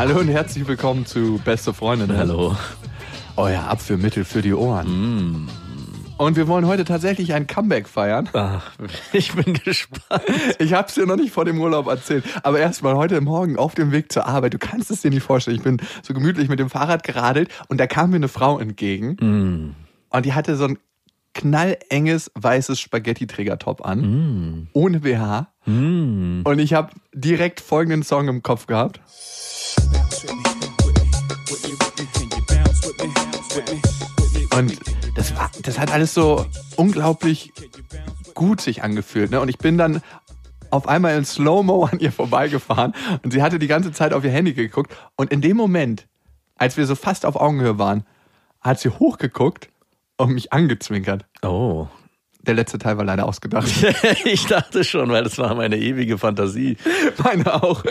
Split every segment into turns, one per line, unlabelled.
Hallo und herzlich willkommen zu Beste Freundinnen.
Hallo.
Euer Abführmittel für die Ohren. Und wir wollen heute tatsächlich ein Comeback feiern.
Ach, ich bin gespannt.
Ich habe es dir noch nicht vor dem Urlaub erzählt, aber erstmal heute Morgen auf dem Weg zur Arbeit. Du kannst es dir nicht vorstellen. Ich bin so gemütlich mit dem Fahrrad geradelt und da kam mir eine Frau entgegen und die hatte so ein knallenges weißes Spaghetti-Träger-Top an, ohne BH. Und ich habe direkt folgenden Song im Kopf gehabt. Und das, war, das hat alles so unglaublich gut sich angefühlt. Ne? Und ich bin dann auf einmal in Slow-Mo an ihr vorbeigefahren und sie hatte die ganze Zeit auf ihr Handy geguckt. Und in dem Moment, als wir so fast auf Augenhöhe waren, hat sie hochgeguckt und mich angezwinkert.
Oh.
Der letzte Teil war leider ausgedacht.
ich dachte schon, weil das war meine ewige Fantasie.
Meine auch.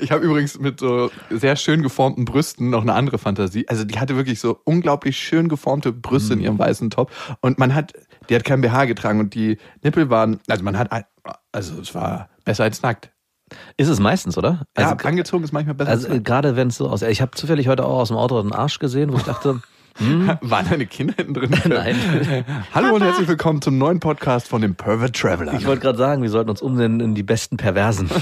Ich habe übrigens mit so sehr schön geformten Brüsten noch eine andere Fantasie. Also die hatte wirklich so unglaublich schön geformte Brüste in ihrem weißen Top. Und man hat, die hat kein BH getragen und die Nippel waren, also man hat, also es war besser als nackt.
Ist es meistens, oder?
Also ja, angezogen ist manchmal besser
also gerade wenn es so aussieht. Ich habe zufällig heute auch aus dem Auto einen Arsch gesehen, wo ich dachte,
Waren deine Kinder hinten drin?
Nein.
Hallo und herzlich willkommen zum neuen Podcast von dem Pervert Traveler.
ich wollte gerade sagen, wir sollten uns umnennen in die besten Perversen.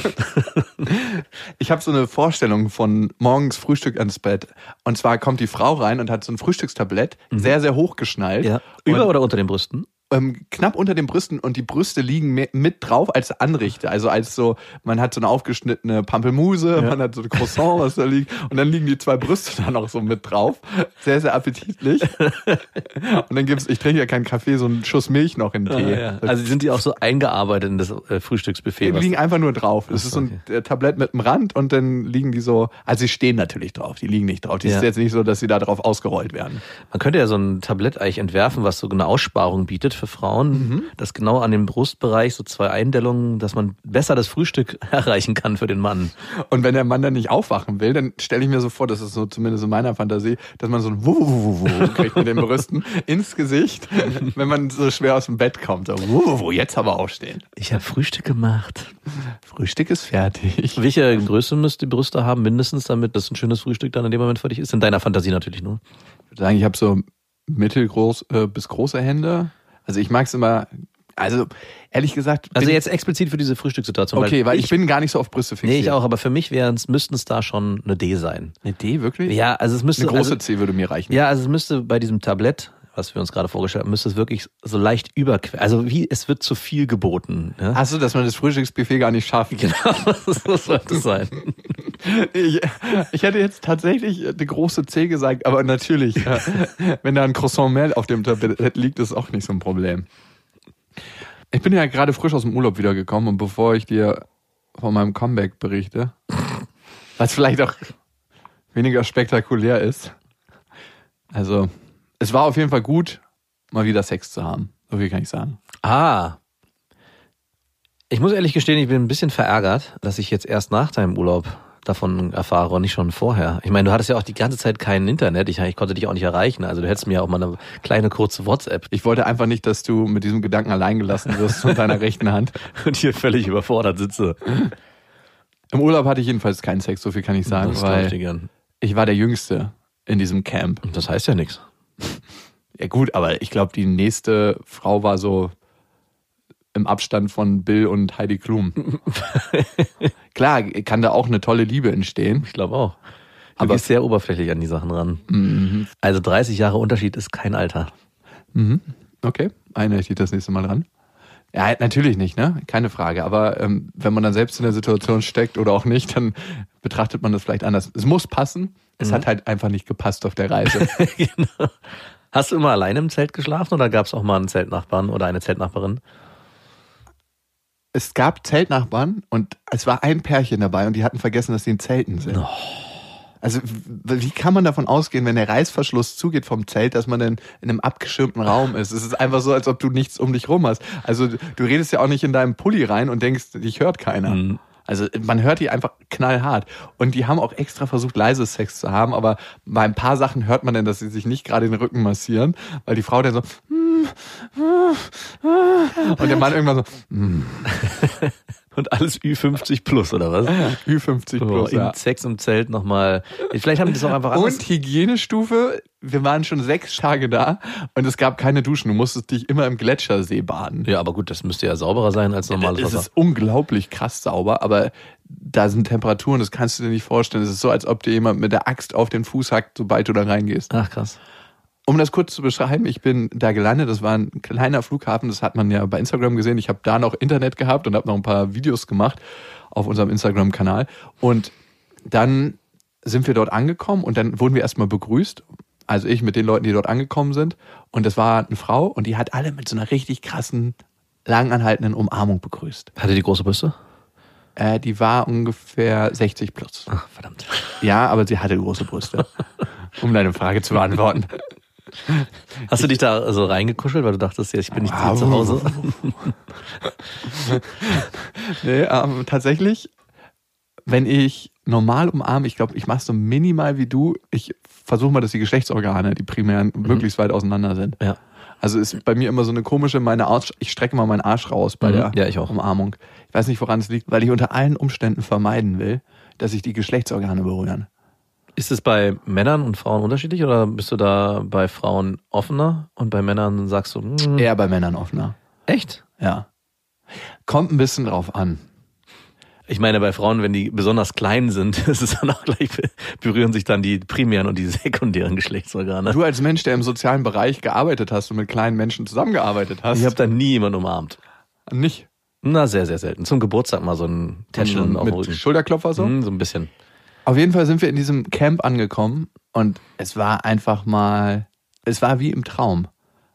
Ich habe so eine Vorstellung von morgens Frühstück ans Bett. Und zwar kommt die Frau rein und hat so ein Frühstückstablett, sehr, sehr hochgeschnallt.
ja. Über oder unter den Brüsten?
Ähm, knapp unter den Brüsten und die Brüste liegen mit drauf als Anrichte. Also als so, man hat so eine aufgeschnittene Pampelmuse, man hat so ein Croissant, was da liegt. Und dann liegen die zwei Brüste da noch so mit drauf. Sehr, sehr appetitlich. und dann gibt's, ich trinke ja keinen Kaffee, so einen Schuss Milch noch in den Tee.
Also sind die auch so eingearbeitet in das äh, Frühstücksbuffet?
Die liegen einfach nur drauf. Das
Ach
ist
so,
ein äh, Tablett mit einem Rand und dann liegen die so, also sie stehen natürlich drauf, die liegen nicht drauf. Die
Ja.
ist jetzt nicht so, dass sie da drauf ausgerollt werden.
Man könnte ja so ein Tablett eigentlich entwerfen, was so eine Aussparung bietet für Frauen, das genau an dem Brustbereich so zwei Eindellungen, dass man besser das Frühstück erreichen kann für den Mann.
Und wenn der Mann dann nicht aufwachen will, dann stelle ich mir so vor, das ist so zumindest in meiner Fantasie, dass man so ein Wuh kriegt mit den Brüsten ins Gesicht, wenn man so schwer aus dem Bett kommt. So, Wuh, jetzt aber aufstehen.
Ich habe Frühstück gemacht.
Frühstück ist fertig.
Welche Größe müsst die Brüste haben, mindestens, damit das ein schönes Frühstück dann in dem Moment dich ist? In deiner Fantasie natürlich nur.
Ich würde sagen, ich habe so mittelgroß äh, bis große Hände. Also ich mag es immer, also ehrlich gesagt.
Also jetzt explizit für diese Frühstückssituation.
Okay, weil ich, bin gar nicht so auf Brüste fixiert.
Nee, ich auch, aber für mich müssten es da schon eine D sein.
Eine D, wirklich?
Ja, also es müsste.
Eine große
also,
C würde mir reichen.
Ja, also es müsste bei diesem Tablett, was wir uns gerade vorgestellt haben, müsste es wirklich so leicht überquer. Also wie, es wird zu viel geboten. Ne?
Ach so, dass man das Frühstücksbuffet gar nicht schafft.
Genau, so sollte es sein.
Ich, ich hätte jetzt tatsächlich eine große C gesagt, aber natürlich, ja, wenn da ein Croissant mehr auf dem Tablett liegt, ist auch nicht so ein Problem. Ich bin ja gerade frisch aus dem Urlaub wiedergekommen und bevor ich dir von meinem Comeback berichte, was vielleicht auch weniger spektakulär ist, also es war auf jeden Fall gut, mal wieder Sex zu haben. So viel kann ich sagen.
Ah. Ich muss ehrlich gestehen, ich bin ein bisschen verärgert, dass ich jetzt erst nach deinem Urlaub davon erfahre und nicht schon vorher. Ich meine, du hattest ja auch die ganze Zeit kein Internet. Ich, ich konnte dich auch nicht erreichen. Also du hättest mir auch mal eine kleine kurze WhatsApp
Ich wollte einfach nicht, dass du mit diesem Gedanken allein gelassen wirst von deiner rechten Hand.
und hier völlig überfordert sitze.
Im Urlaub hatte ich jedenfalls keinen Sex, so viel kann ich sagen,
Das ich
weil
gern.
ich war der Jüngste in diesem Camp.
Das heißt ja nichts.
Ja gut, aber ich glaube, die nächste Frau war so im Abstand von Bill und Heidi Klum. Klar, kann da auch eine tolle Liebe entstehen.
Ich glaube auch. Du
Aber-
gehst sehr oberflächlich an die Sachen ran. Also 30 Jahre Unterschied ist kein Alter.
Okay, erinnere ich dich das nächste Mal dran. Ja, natürlich nicht, ne? Keine Frage. Aber ähm, wenn man dann selbst in der Situation steckt oder auch nicht, dann betrachtet man das vielleicht anders. Es muss passen. Es hat halt einfach nicht gepasst auf der Reise.
genau. Hast du immer alleine im Zelt geschlafen oder gab es auch mal einen Zeltnachbarn oder eine Zeltnachbarin?
Es gab Zeltnachbarn und es war ein Pärchen dabei und die hatten vergessen, dass sie in Zelten sind. Also w- wie kann man davon ausgehen, wenn der Reißverschluss zugeht vom Zelt, dass man dann in einem abgeschirmten Raum ist? Es ist einfach so, als ob du nichts um dich rum hast. Also du redest ja auch nicht in deinem Pulli rein und denkst, dich hört keiner. Also man hört die einfach knallhart. Und die haben auch extra versucht, leise Sex zu haben, aber bei ein paar Sachen hört man dann, dass sie sich nicht gerade den Rücken massieren, weil die Frau dann so und der Mann irgendwann so
Und alles Ü50 plus, oder was?
Ü50
Oh,
plus.
im
ja.
Sex im Zelt nochmal. Vielleicht haben die das auch einfach anders.
Und Hygienestufe, wir waren schon sechs Tage da und es gab keine Duschen. Du musstest dich immer im Gletschersee baden.
Ja, aber gut, das müsste ja sauberer sein als normales
es
Wasser.
ist unglaublich krass sauber, aber da sind Temperaturen, das kannst du dir nicht vorstellen. Es ist so, als ob dir jemand mit der Axt auf den Fuß hackt, sobald du da reingehst.
Ach, krass.
Um das kurz zu beschreiben, ich bin da gelandet, das war ein kleiner Flughafen, das hat man ja bei Instagram gesehen. Ich habe da noch Internet gehabt und habe noch ein paar Videos gemacht auf unserem Instagram-Kanal. Und dann sind wir dort angekommen und dann wurden wir erstmal begrüßt. Also ich mit den Leuten, die dort angekommen sind. Und das war eine Frau und die hat alle mit so einer richtig krassen, langanhaltenden Umarmung begrüßt.
Hatte die große Brüste?
Äh, die war ungefähr 60 plus.
Ach, verdammt.
Ja, aber sie hatte große Brüste. um deine Frage zu beantworten.
Hast du dich da so reingekuschelt, weil du dachtest, ja, ich bin nicht zu Hause?
Nee, ähm, tatsächlich, wenn ich normal umarme, ich glaube, ich mache so minimal wie du, ich versuche mal, dass die Geschlechtsorgane, die primären, möglichst weit auseinander sind.
Ja.
Also ist bei mir immer so eine komische, meine Arsch, ich strecke mal meinen Arsch raus bei
Mhm.
der
Ja, ich auch.
Umarmung. Ich weiß nicht, woran es liegt, weil ich unter allen Umständen vermeiden will, dass sich die Geschlechtsorgane berühren.
Ist es bei Männern und Frauen unterschiedlich oder bist du da bei Frauen offener und bei Männern sagst du, mm,
Eher bei Männern offener.
echt?
Ja. Kommt ein bisschen drauf an.
Ich meine, bei Frauen, wenn die besonders klein sind, ist es dann auch gleich, berühren sich dann die primären und die sekundären Geschlechtsorgane.
Du als Mensch, der im sozialen Bereich gearbeitet hast und mit kleinen Menschen zusammengearbeitet hast,
Ich habe da nie jemanden umarmt.
nicht
Na, sehr, sehr selten. Zum Geburtstag mal so ein Tätscheln auf dem
mit. Schulterklopfer so.
Hm, so ein bisschen.
Auf jeden Fall sind wir in diesem Camp angekommen und es war einfach mal, es war wie im Traum.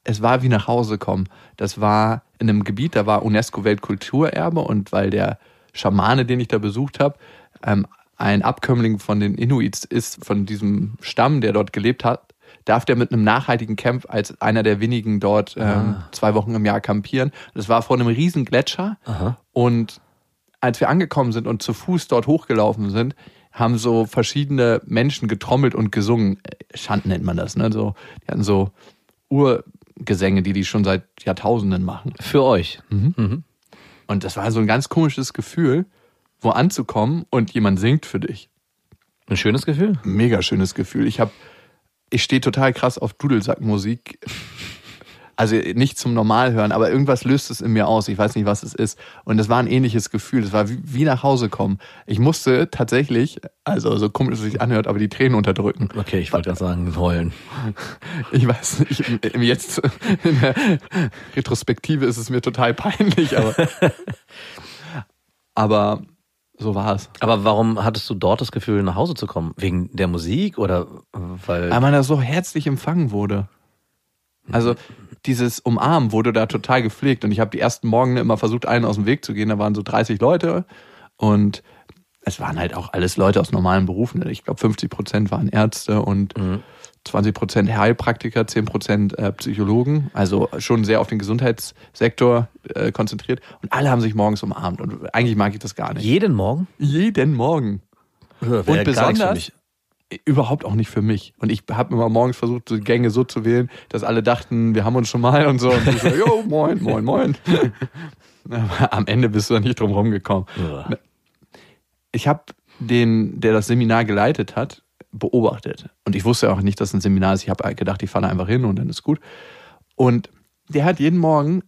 Es war wie nach Hause kommen. Das war in einem Gebiet, da war UNESCO Weltkulturerbe und weil der Schamane, den ich da besucht habe, ähm, ein Abkömmling von den Inuits ist, von diesem Stamm, der dort gelebt hat, darf der mit einem nachhaltigen Camp als einer der wenigen dort ähm, zwei Wochen im Jahr campieren. Das war vor einem riesen Gletscher und als wir angekommen sind und zu Fuß dort hochgelaufen sind, haben so verschiedene Menschen getrommelt und gesungen. Schand nennt man das, ne? So, die hatten so Urgesänge, die die schon seit Jahrtausenden machen.
Für euch.
Und das war so ein ganz komisches Gefühl, wo anzukommen und jemand singt für dich.
Ein schönes Gefühl.
Mega schönes Gefühl. Ich habe, ich stehe total krass auf Dudelsackmusik. Also nicht zum Normalhören, aber irgendwas löst es in mir aus. Ich weiß nicht, was es ist. Und das war ein ähnliches Gefühl. Das war wie, wie nach Hause kommen. Ich musste tatsächlich, also so komisch es sich anhört, aber die Tränen unterdrücken.
Okay, ich wollte gerade sagen, heulen.
Ich weiß nicht, jetzt in der Retrospektive ist es mir total peinlich, aber, aber so war es.
Aber warum hattest du dort das Gefühl, nach Hause zu kommen? Wegen der Musik oder weil.
Weil man da so herzlich empfangen wurde. Also dieses Umarmen wurde da total gepflegt und ich habe die ersten Morgen immer versucht, einen aus dem Weg zu gehen. Da waren so 30 Leute und es waren halt auch alles Leute aus normalen Berufen. Ich glaube, 50 Prozent waren Ärzte und 20 Prozent Heilpraktiker, 10 Prozent äh, Psychologen. Also schon sehr auf den Gesundheitssektor äh, konzentriert. Und alle haben sich morgens umarmt. Und eigentlich mag ich das gar nicht.
jeden Morgen?
Jeden Morgen.
Wäre
Und besonders. Überhaupt auch nicht für mich. Und ich habe immer morgens versucht, so Gänge so zu wählen, dass alle dachten, wir haben uns schon mal und so. Und ich so, jo, moin, moin, moin. Aber am Ende bist du da nicht drum rumgekommen.
Ja.
Ich habe den, der das Seminar geleitet hat, beobachtet. Und ich wusste auch nicht, dass es ein Seminar ist. Ich habe gedacht, ich fahre einfach hin und dann ist gut. Und der hat jeden Morgen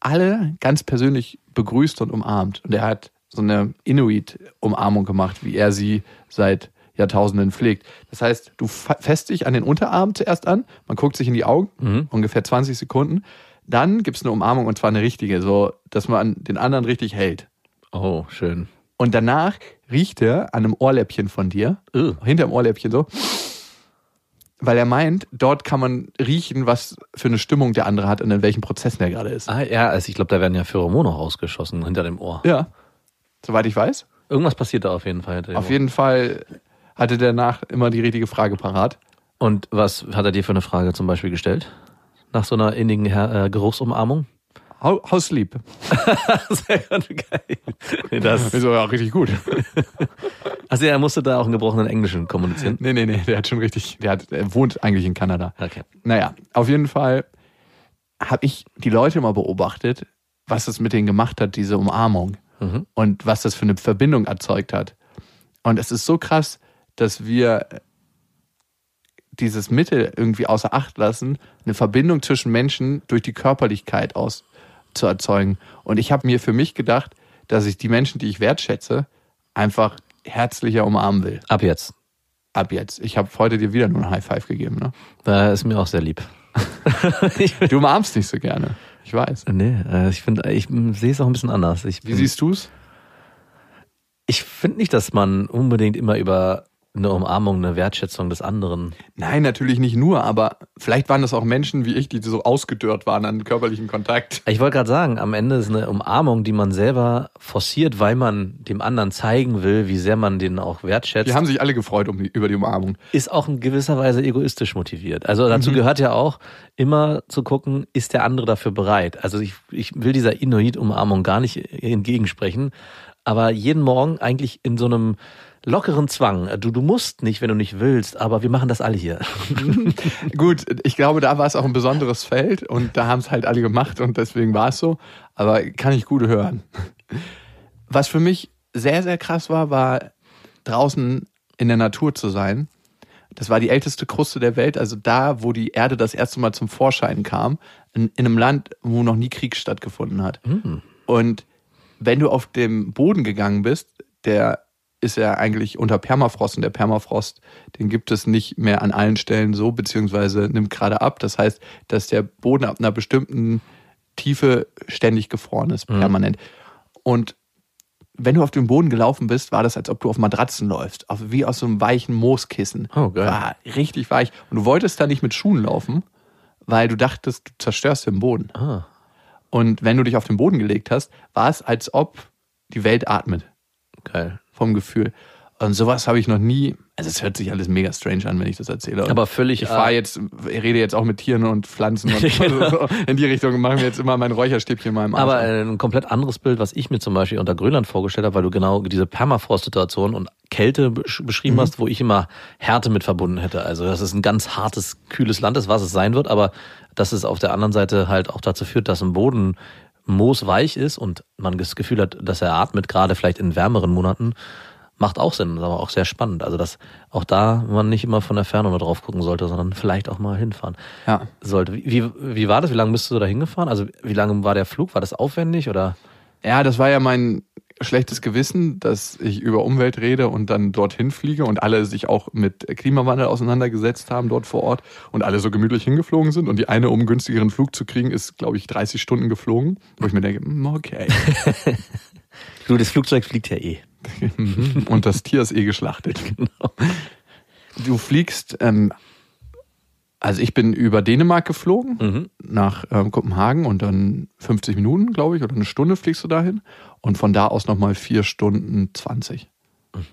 alle ganz persönlich begrüßt und umarmt. Und er hat so eine Inuit-Umarmung gemacht, wie er sie seit Jahrtausenden pflegt. Das heißt, du fässt dich an den Unterarm zuerst an, man guckt sich in die Augen, ungefähr 20 Sekunden. Dann gibt's eine Umarmung und zwar eine richtige, so dass man den anderen richtig hält.
Oh, schön.
Und danach riecht er an einem Ohrläppchen von dir,
Ugh.
hinterm Ohrläppchen so. weil er meint, dort kann man riechen, was für eine Stimmung der andere hat und in welchen Prozessen er gerade ist.
Ah, ja, also ich glaube, da werden ja Pheromone ausgeschossen hinter dem Ohr.
Ja. Soweit ich weiß.
Irgendwas passiert da auf jeden Fall hinter dem
Auf jeden Fall hatte der nach immer die richtige Frage parat.
Und was hat er dir für eine Frage zum Beispiel gestellt? Nach so einer innigen Her äh, Geruchsumarmung?
Sleep?
Sehr gut, geil. Das,
Ist ja auch richtig gut.
also er musste da auch einen gebrochenen Englischen kommunizieren.
nee, nee, nee, der hat schon richtig, der, hat, der wohnt eigentlich in Kanada.
Okay.
Naja, auf jeden Fall habe ich die Leute mal beobachtet, was das mit denen gemacht hat, diese Umarmung. Und was das für eine Verbindung erzeugt hat. Und es ist so krass, dass wir dieses Mittel irgendwie außer Acht lassen, eine Verbindung zwischen Menschen durch die Körperlichkeit aus zu erzeugen. Und ich habe mir für mich gedacht, dass ich die Menschen, die ich wertschätze, einfach herzlicher umarmen will.
Ab jetzt.
Ab jetzt. Ich habe heute dir wieder nur ein High Five gegeben. Ne?
Da ist mir auch sehr lieb.
Du umarmst nicht so gerne. Ich weiß.
Nee, äh, ich finde, ich mm, sehe es auch ein bisschen anders. Ich,
Wie siehst du's?
ich finde nicht, dass man unbedingt immer über eine Umarmung, eine Wertschätzung des anderen.
Nein, natürlich nicht nur, aber vielleicht waren das auch Menschen wie ich, die so ausgedörrt waren an körperlichen Kontakt.
Ich wollte gerade sagen, am Ende ist eine Umarmung, die man selber forciert, weil man dem anderen zeigen will, wie sehr man den auch wertschätzt.
Die haben sich alle gefreut um die, über die Umarmung.
ist auch in gewisser Weise egoistisch motiviert. Also dazu gehört ja auch immer zu gucken, ist der andere dafür bereit. Also ich, ich will dieser Inuit-Umarmung gar nicht entgegensprechen, aber jeden Morgen eigentlich in so einem lockeren Zwang. Du, du musst nicht, wenn du nicht willst, aber wir machen das alle hier.
Gut, ich glaube, da war es auch ein besonderes Feld und da haben es halt alle gemacht und deswegen war es so. Aber kann ich gut hören. Was für mich sehr, sehr krass war, war draußen in der Natur zu sein. Das war die älteste Kruste der Welt, also da, wo die Erde das erste Mal zum Vorschein kam, in, in einem Land, wo noch nie Krieg stattgefunden hat. Und wenn du auf dem Boden gegangen bist, der ist ja eigentlich unter Permafrost und der Permafrost, den gibt es nicht mehr an allen Stellen so, beziehungsweise nimmt gerade ab. Das heißt, dass der Boden ab einer bestimmten Tiefe ständig gefroren ist, permanent. Und wenn du auf dem Boden gelaufen bist, war das, als ob du auf Matratzen läufst, auf, wie aus so einem weichen Mooskissen.
Oh, geil.
War richtig weich. Und du wolltest da nicht mit Schuhen laufen, weil du dachtest, du zerstörst den Boden.
Ah.
Und wenn du dich auf den Boden gelegt hast, war es, als ob die Welt atmet
Geil.
Vom Gefühl. Und sowas habe ich noch nie. Also es hört sich alles mega strange an, wenn ich das erzähle. Und
Aber völlig,
Ich fahre
äh,
jetzt, ich rede jetzt auch mit Tieren und Pflanzen und so. in die Richtung machen wir jetzt immer mein Räucherstäbchen mal im Arsch.
Aber äh, ein komplett anderes Bild, was ich mir zum Beispiel unter Grönland vorgestellt habe, weil du genau diese Permafrost-Situation und Kälte besch- beschrieben hast, wo ich immer Härte mit verbunden hätte. Also dass es ein ganz hartes, kühles Land ist, was es sein wird, aber dass es auf der anderen Seite halt auch dazu führt, dass ein Boden moosweich ist und man das Gefühl hat, dass er atmet, gerade vielleicht in wärmeren Monaten, macht auch Sinn, ist aber auch sehr spannend. Also dass auch da man nicht immer von der Ferne nur drauf gucken sollte, sondern vielleicht auch mal hinfahren
ja.
sollte. Wie, wie, war das? Wie lange bist du da hingefahren? Also wie lange war der Flug? War das aufwendig oder?
ja, das war ja mein schlechtes Gewissen, dass ich über Umwelt rede und dann dorthin fliege und alle sich auch mit Klimawandel auseinandergesetzt haben dort vor Ort und alle so gemütlich hingeflogen sind. Und die eine, um günstigeren Flug zu kriegen, ist, glaube ich, 30 Stunden geflogen. Wo ich mir denke, hm, okay.
Du, das Flugzeug fliegt ja eh.
Und das Tier ist eh geschlachtet. Du fliegst, ähm, also ich bin über Dänemark geflogen, nach ähm, Kopenhagen und dann 50 Minuten, glaube ich, oder eine Stunde fliegst du dahin. Und von da aus nochmal vier Stunden 20.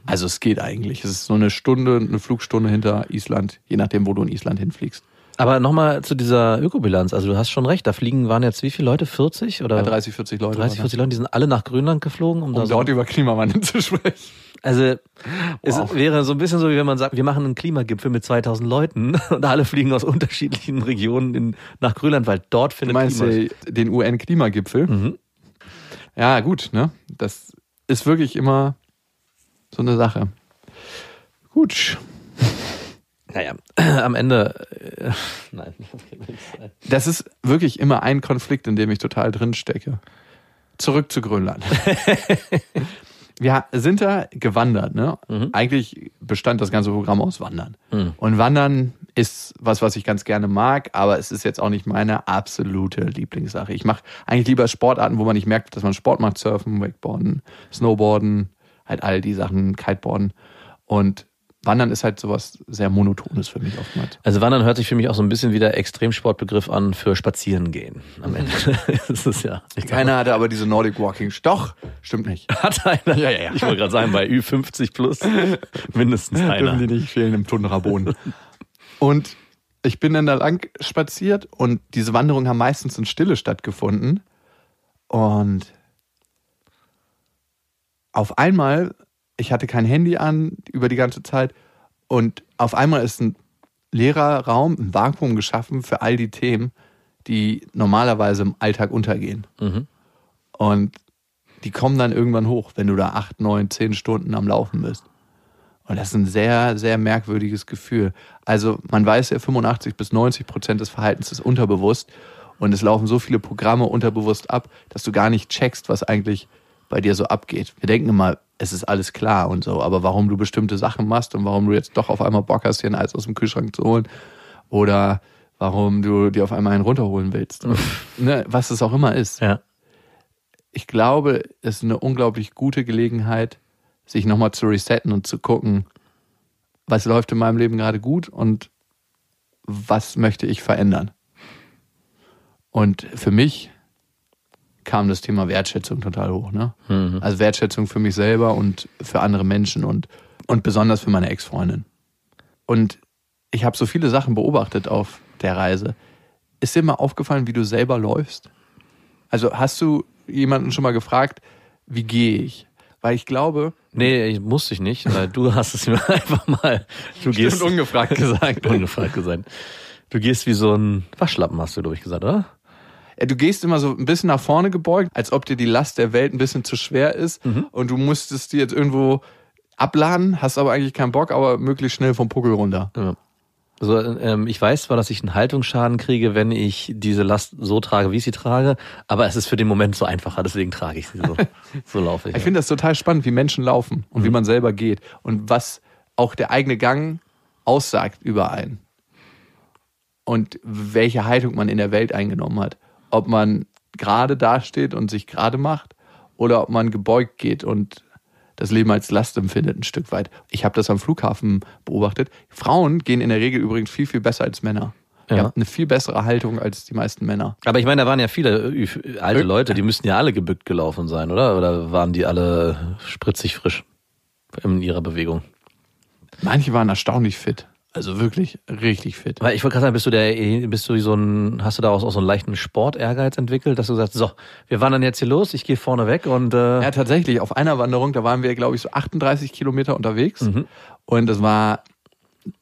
Also es geht eigentlich. Es ist so eine Stunde, eine Flugstunde hinter Island, je nachdem, wo du in Island hinfliegst.
Aber nochmal zu dieser Ökobilanz. Also du hast schon recht, da fliegen waren jetzt wie viele Leute? 40 oder?
Ja, 30, 40 Leute.
30,
waren
40 Leute, die sind alle nach Grönland geflogen, um,
um
so,
dort über Klimawandel zu sprechen.
Also es
Wow.
wäre so ein bisschen so, wie wenn man sagt, wir machen einen Klimagipfel mit 2000 Leuten und alle fliegen aus unterschiedlichen Regionen in, nach Grönland, weil dort
Du
findet
meinst
Klima
äh, den UN-Klimagipfel? Ja, gut, ne? Das ist wirklich immer so eine Sache. Gut.
Naja, am Ende, äh, nein. Das
ist wirklich immer ein Konflikt, in dem ich total drin stecke. Zurück zu Grönland. Wir sind da gewandert, ne? Eigentlich bestand das ganze Programm aus Wandern. Und Wandern ist was, was ich ganz gerne mag, aber es ist jetzt auch nicht meine absolute Lieblingssache. Ich mache eigentlich lieber Sportarten, wo man nicht merkt, dass man Sport macht, Surfen, Wakeboarden, Snowboarden, halt all die Sachen, Kiteboarden. Und Wandern ist halt sowas sehr Monotones für mich oftmals.
Also Wandern hört sich für mich auch so ein bisschen wie der Extremsportbegriff an für Spazieren gehen. Am Ende ist es ja. Ich
Keiner hatte aber diese Nordic Walking. Doch, stimmt nicht.
hat einer.
Ja, ja, ja.
Ich wollte gerade sagen, bei Ü50 plus mindestens
Dürfen
einer.
die nicht fehlen im Tundraboden. und ich bin dann da lang spaziert und diese Wanderungen haben meistens in Stille stattgefunden. Und auf einmal, ich hatte kein Handy an über die ganze Zeit und auf einmal ist ein leerer Raum, ein Vakuum geschaffen für all die Themen, die normalerweise im Alltag untergehen.
Mhm.
Und die kommen dann irgendwann hoch, wenn du da acht, neun, zehn Stunden am Laufen bist. Und das ist ein sehr, sehr merkwürdiges Gefühl. Also man weiß ja, 85 bis 90 Prozent des Verhaltens ist unterbewusst. Und es laufen so viele Programme unterbewusst ab, dass du gar nicht checkst, was eigentlich bei dir so abgeht. Wir denken immer, es ist alles klar und so, aber warum du bestimmte Sachen machst und warum du jetzt doch auf einmal Bock hast, dir ein Eis aus dem Kühlschrank zu holen oder warum du dir auf einmal einen runterholen willst. ne, was es auch immer ist
Ja.
ich glaube, es ist eine unglaublich gute Gelegenheit, sich nochmal zu resetten und zu gucken, was läuft in meinem Leben gerade gut und was möchte ich verändern. Und für mich kam das Thema Wertschätzung total hoch. Ne? Also Wertschätzung für mich selber und für andere Menschen und, und besonders für meine Ex-Freundin. Und ich habe so viele Sachen beobachtet auf der Reise. Ist dir mal aufgefallen, wie du selber läufst? Also hast du jemanden schon mal gefragt, wie gehe ich? Weil ich glaube,
Nee, ich musste ich nicht, weil du hast es mir einfach mal. Du gehst
ungefragt gesagt.
ungefragt gesagt. Du gehst wie so ein Waschlappen, hast du, glaube ich, gesagt, oder?
Ja, du gehst immer so ein bisschen nach vorne gebeugt, als ob dir die Last der Welt ein bisschen zu schwer ist und du musstest die jetzt irgendwo abladen, hast aber eigentlich keinen Bock, aber möglichst schnell vom Puckel runter.
Ja. Also, ähm, ich weiß zwar, dass ich einen Haltungsschaden kriege, wenn ich diese Last so trage, wie ich sie trage, aber es ist für den Moment so einfacher, deswegen trage ich sie so. so laufe ich.
Ich finde das total spannend, wie Menschen laufen und wie man selber geht und was auch der eigene Gang aussagt über einen. Und welche Haltung man in der Welt eingenommen hat. Ob man gerade dasteht und sich gerade macht oder ob man gebeugt geht und das Leben als Last empfindet ein Stück weit. Ich habe das am Flughafen beobachtet. Frauen gehen in der Regel übrigens viel, viel besser als Männer. Ihr
Ja.
habt eine viel bessere Haltung als die meisten Männer.
aber ich meine, da waren ja viele äh, alte Leute, die müssten ja alle gebückt gelaufen sein, oder? Oder waren die alle spritzig frisch in ihrer Bewegung?
Manche waren erstaunlich fit. Also wirklich richtig fit.
Weil ich wollte gerade sagen, bist du der, bist du wie so ein, hast du daraus auch so einen leichten Sportehrgeiz entwickelt, dass du sagst, so, wir wandern jetzt hier los, ich gehe vorne weg und äh,
Ja, tatsächlich. Auf einer Wanderung, da waren wir, glaube ich, so 38 Kilometer unterwegs. Und das war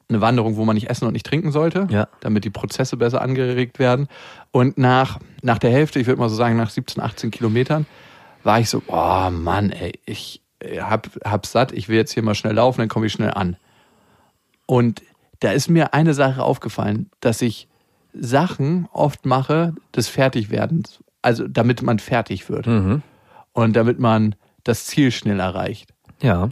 eine Wanderung, wo man nicht essen und nicht trinken sollte,
Ja.
damit die Prozesse besser angeregt werden. Und nach, nach der Hälfte, ich würde mal so sagen, nach 17, 18 Kilometern, war ich so, oh Mann, ey, ich äh, hab, hab's satt, ich will jetzt hier mal schnell laufen, dann komme ich schnell an. Und da ist mir eine Sache aufgefallen, dass ich Sachen oft mache des Fertigwerdens, also damit man fertig wird und damit man das Ziel schnell erreicht
ja.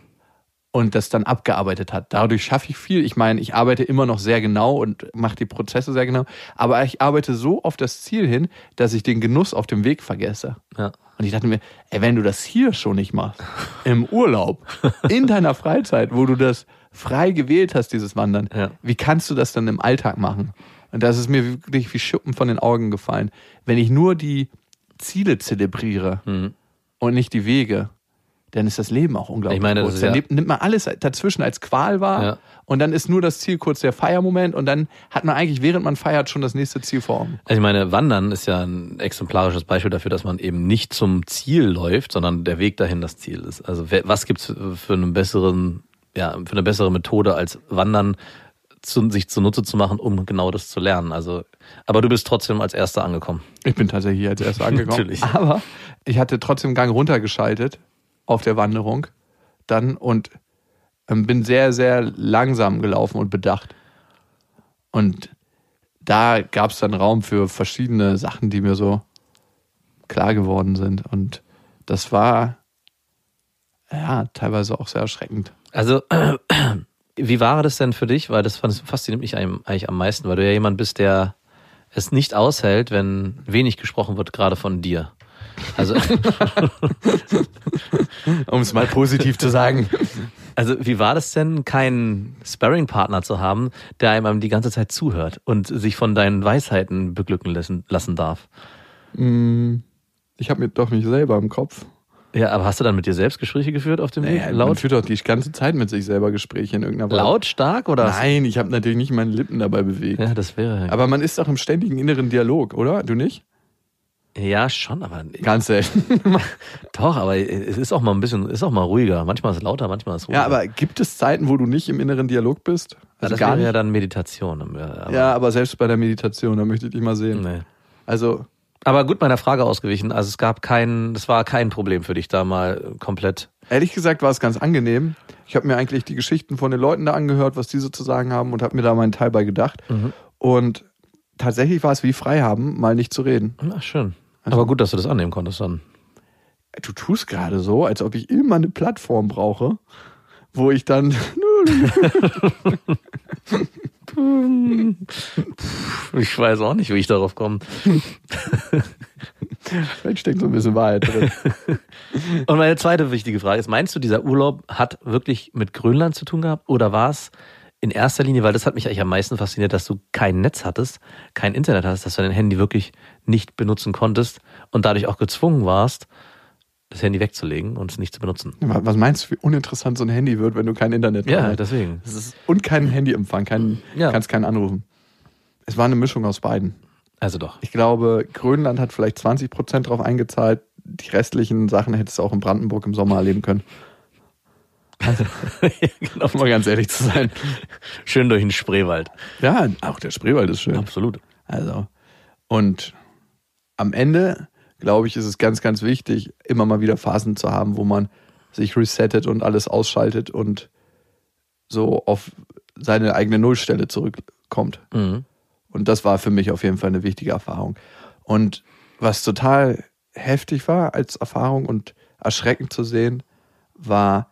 und das dann abgearbeitet hat. Dadurch schaffe ich viel. Ich meine, ich arbeite immer noch sehr genau und mache die Prozesse sehr genau, aber ich arbeite so auf das Ziel hin, dass ich den Genuss auf dem Weg vergesse.
Ja.
Und ich dachte mir, ey, wenn du das hier schon nicht machst, im Urlaub, in deiner Freizeit, wo du das frei gewählt hast, dieses Wandern,
Ja.
wie kannst du das dann im Alltag machen? Und das ist mir wirklich wie Schuppen von den Augen gefallen. Wenn ich nur die Ziele zelebriere
Mhm.
und nicht die Wege, dann ist das Leben auch unglaublich
Ich meine, das
kurz.
ist
Dann
ja-
nimmt, man alles dazwischen als Qual wahr
Ja.
und dann ist nur das Ziel kurz der Feiermoment und dann hat man eigentlich, während man feiert, schon das nächste Ziel vor Augen.
Also ich meine, Wandern ist ja ein exemplarisches Beispiel dafür, dass man eben nicht zum Ziel läuft, sondern der Weg dahin das Ziel ist. Also was gibt's für einen besseren, ja, für eine bessere Methode als Wandern zu, sich zunutze zu machen, um genau das zu lernen. Also, aber du bist trotzdem als Erster angekommen.
Ich bin tatsächlich als erster angekommen.
Natürlich.
Aber ich hatte trotzdem Gang runtergeschaltet auf der Wanderung dann und ähm, bin sehr, sehr langsam gelaufen und bedacht. Und da gab es dann Raum für verschiedene Sachen, die mir so klar geworden sind. Und das war ja teilweise auch sehr erschreckend.
Also, wie war das denn für dich? Weil das fand- fasziniert mich eigentlich am meisten, weil du ja jemand bist, der es nicht aushält, wenn wenig gesprochen wird, gerade von dir. Also,
Um es mal positiv zu sagen.
Also wie war das denn, keinen Sparring-Partner zu haben, der einem die ganze Zeit zuhört und sich von deinen Weisheiten beglücken lassen, lassen darf?
Ich habe mir doch mich selber im Kopf.
Ja, aber hast du dann mit dir selbst Gespräche geführt auf dem Weg?
Naja, man
Laut,
führt doch die ganze Zeit mit sich selber Gespräche in irgendeiner Weise.
laut, stark oder?
Nein, ich habe natürlich nicht meine Lippen dabei bewegt.
Ja, das wäre.
Aber man ist doch im ständigen inneren Dialog, oder? Du nicht?
ja, schon, aber
Ganz selten.
doch, aber es ist auch mal ein bisschen, ist auch mal ruhiger. Manchmal ist es lauter, manchmal ist es ruhiger.
ja, aber gibt es Zeiten, wo du nicht im inneren Dialog bist?
Ja,
Also
das
gar
wäre
nicht.
ja dann Meditation. Aber,
ja, aber selbst bei der Meditation, da möchte ich dich mal sehen.
Nee.
Also,
Aber gut meiner Frage ausgewichen. Also es gab kein, das war kein Problem für dich da mal komplett.
ehrlich gesagt war es ganz angenehm. Ich habe mir eigentlich die Geschichten von den Leuten da angehört, was diese zu sagen haben und habe mir da meinen Teil bei gedacht. Und tatsächlich war es wie frei haben, mal nicht zu reden.
Ach, schön.
Also-
aber gut, dass du das annehmen konntest dann.
Du tust gerade so, als ob ich immer eine Plattform brauche, wo ich dann.
Ich weiß auch nicht, wie ich darauf komme.
Vielleicht steckt so ein bisschen Wahrheit drin.
Und meine zweite wichtige Frage ist, meinst du, dieser Urlaub hat wirklich mit Grönland zu tun gehabt oder war es in erster Linie, weil das hat mich eigentlich am meisten fasziniert, dass du kein Netz hattest, kein Internet hattest, dass du dein Handy wirklich nicht benutzen konntest und dadurch auch gezwungen warst, das Handy wegzulegen und es nicht zu benutzen.
Was meinst du, wie uninteressant so ein Handy wird, wenn du kein Internet dran
Ja,
hast?
deswegen.
Ist, und keinen Handyempfang, kein,
Ja.
kannst keinen anrufen. Es war eine Mischung aus beiden.
Also doch.
Ich glaube, Grönland hat vielleicht 20 Prozent drauf eingezahlt. Die restlichen Sachen hättest du auch in Brandenburg im Sommer erleben können.
genau.
Um mal ganz ehrlich zu sein.
Schön durch den Spreewald.
Ja, auch der Spreewald ist schön.
Absolut.
Also, und am Ende, glaube ich, ist es ganz, ganz wichtig, immer mal wieder Phasen zu haben, wo man sich resettet und alles ausschaltet und so auf seine eigene Nullstelle zurückkommt.
Mhm.
Und das war für mich auf jeden Fall eine wichtige Erfahrung. Und was total heftig war als Erfahrung und erschreckend zu sehen, war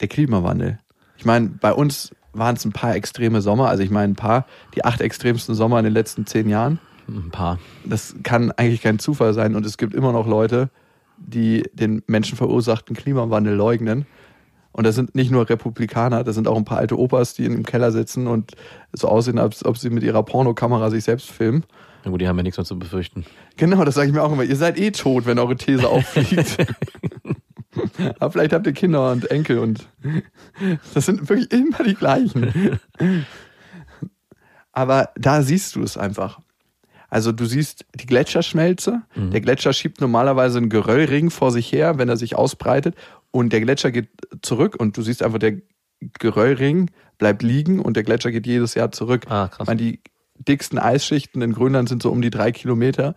der Klimawandel. Ich meine, bei uns waren es ein paar extreme Sommer, also ich meine ein paar, die acht extremsten Sommer in den letzten zehn Jahren.
Ein paar.
Das kann eigentlich kein Zufall sein und es gibt immer noch Leute, die den menschenverursachten Klimawandel leugnen. Und das sind nicht nur Republikaner, das sind auch ein paar alte Opas, die im Keller sitzen und so aussehen, als ob sie mit ihrer Pornokamera sich selbst filmen.
Na gut, die haben ja nichts mehr zu befürchten.
Genau, das sage ich mir auch immer. Ihr seid eh tot, wenn eure These auffliegt. Aber vielleicht habt ihr Kinder und Enkel und das sind wirklich immer die gleichen. Aber da siehst du es einfach. Also du siehst die Gletscherschmelze. Der Gletscher schiebt normalerweise einen Geröllring vor sich her, wenn er sich ausbreitet. Und der Gletscher geht zurück und du siehst einfach, der Geröllring bleibt liegen und der Gletscher geht jedes Jahr zurück.
Ah, krass.
Ich meine, die dicksten Eisschichten in Grönland sind so um die drei Kilometer.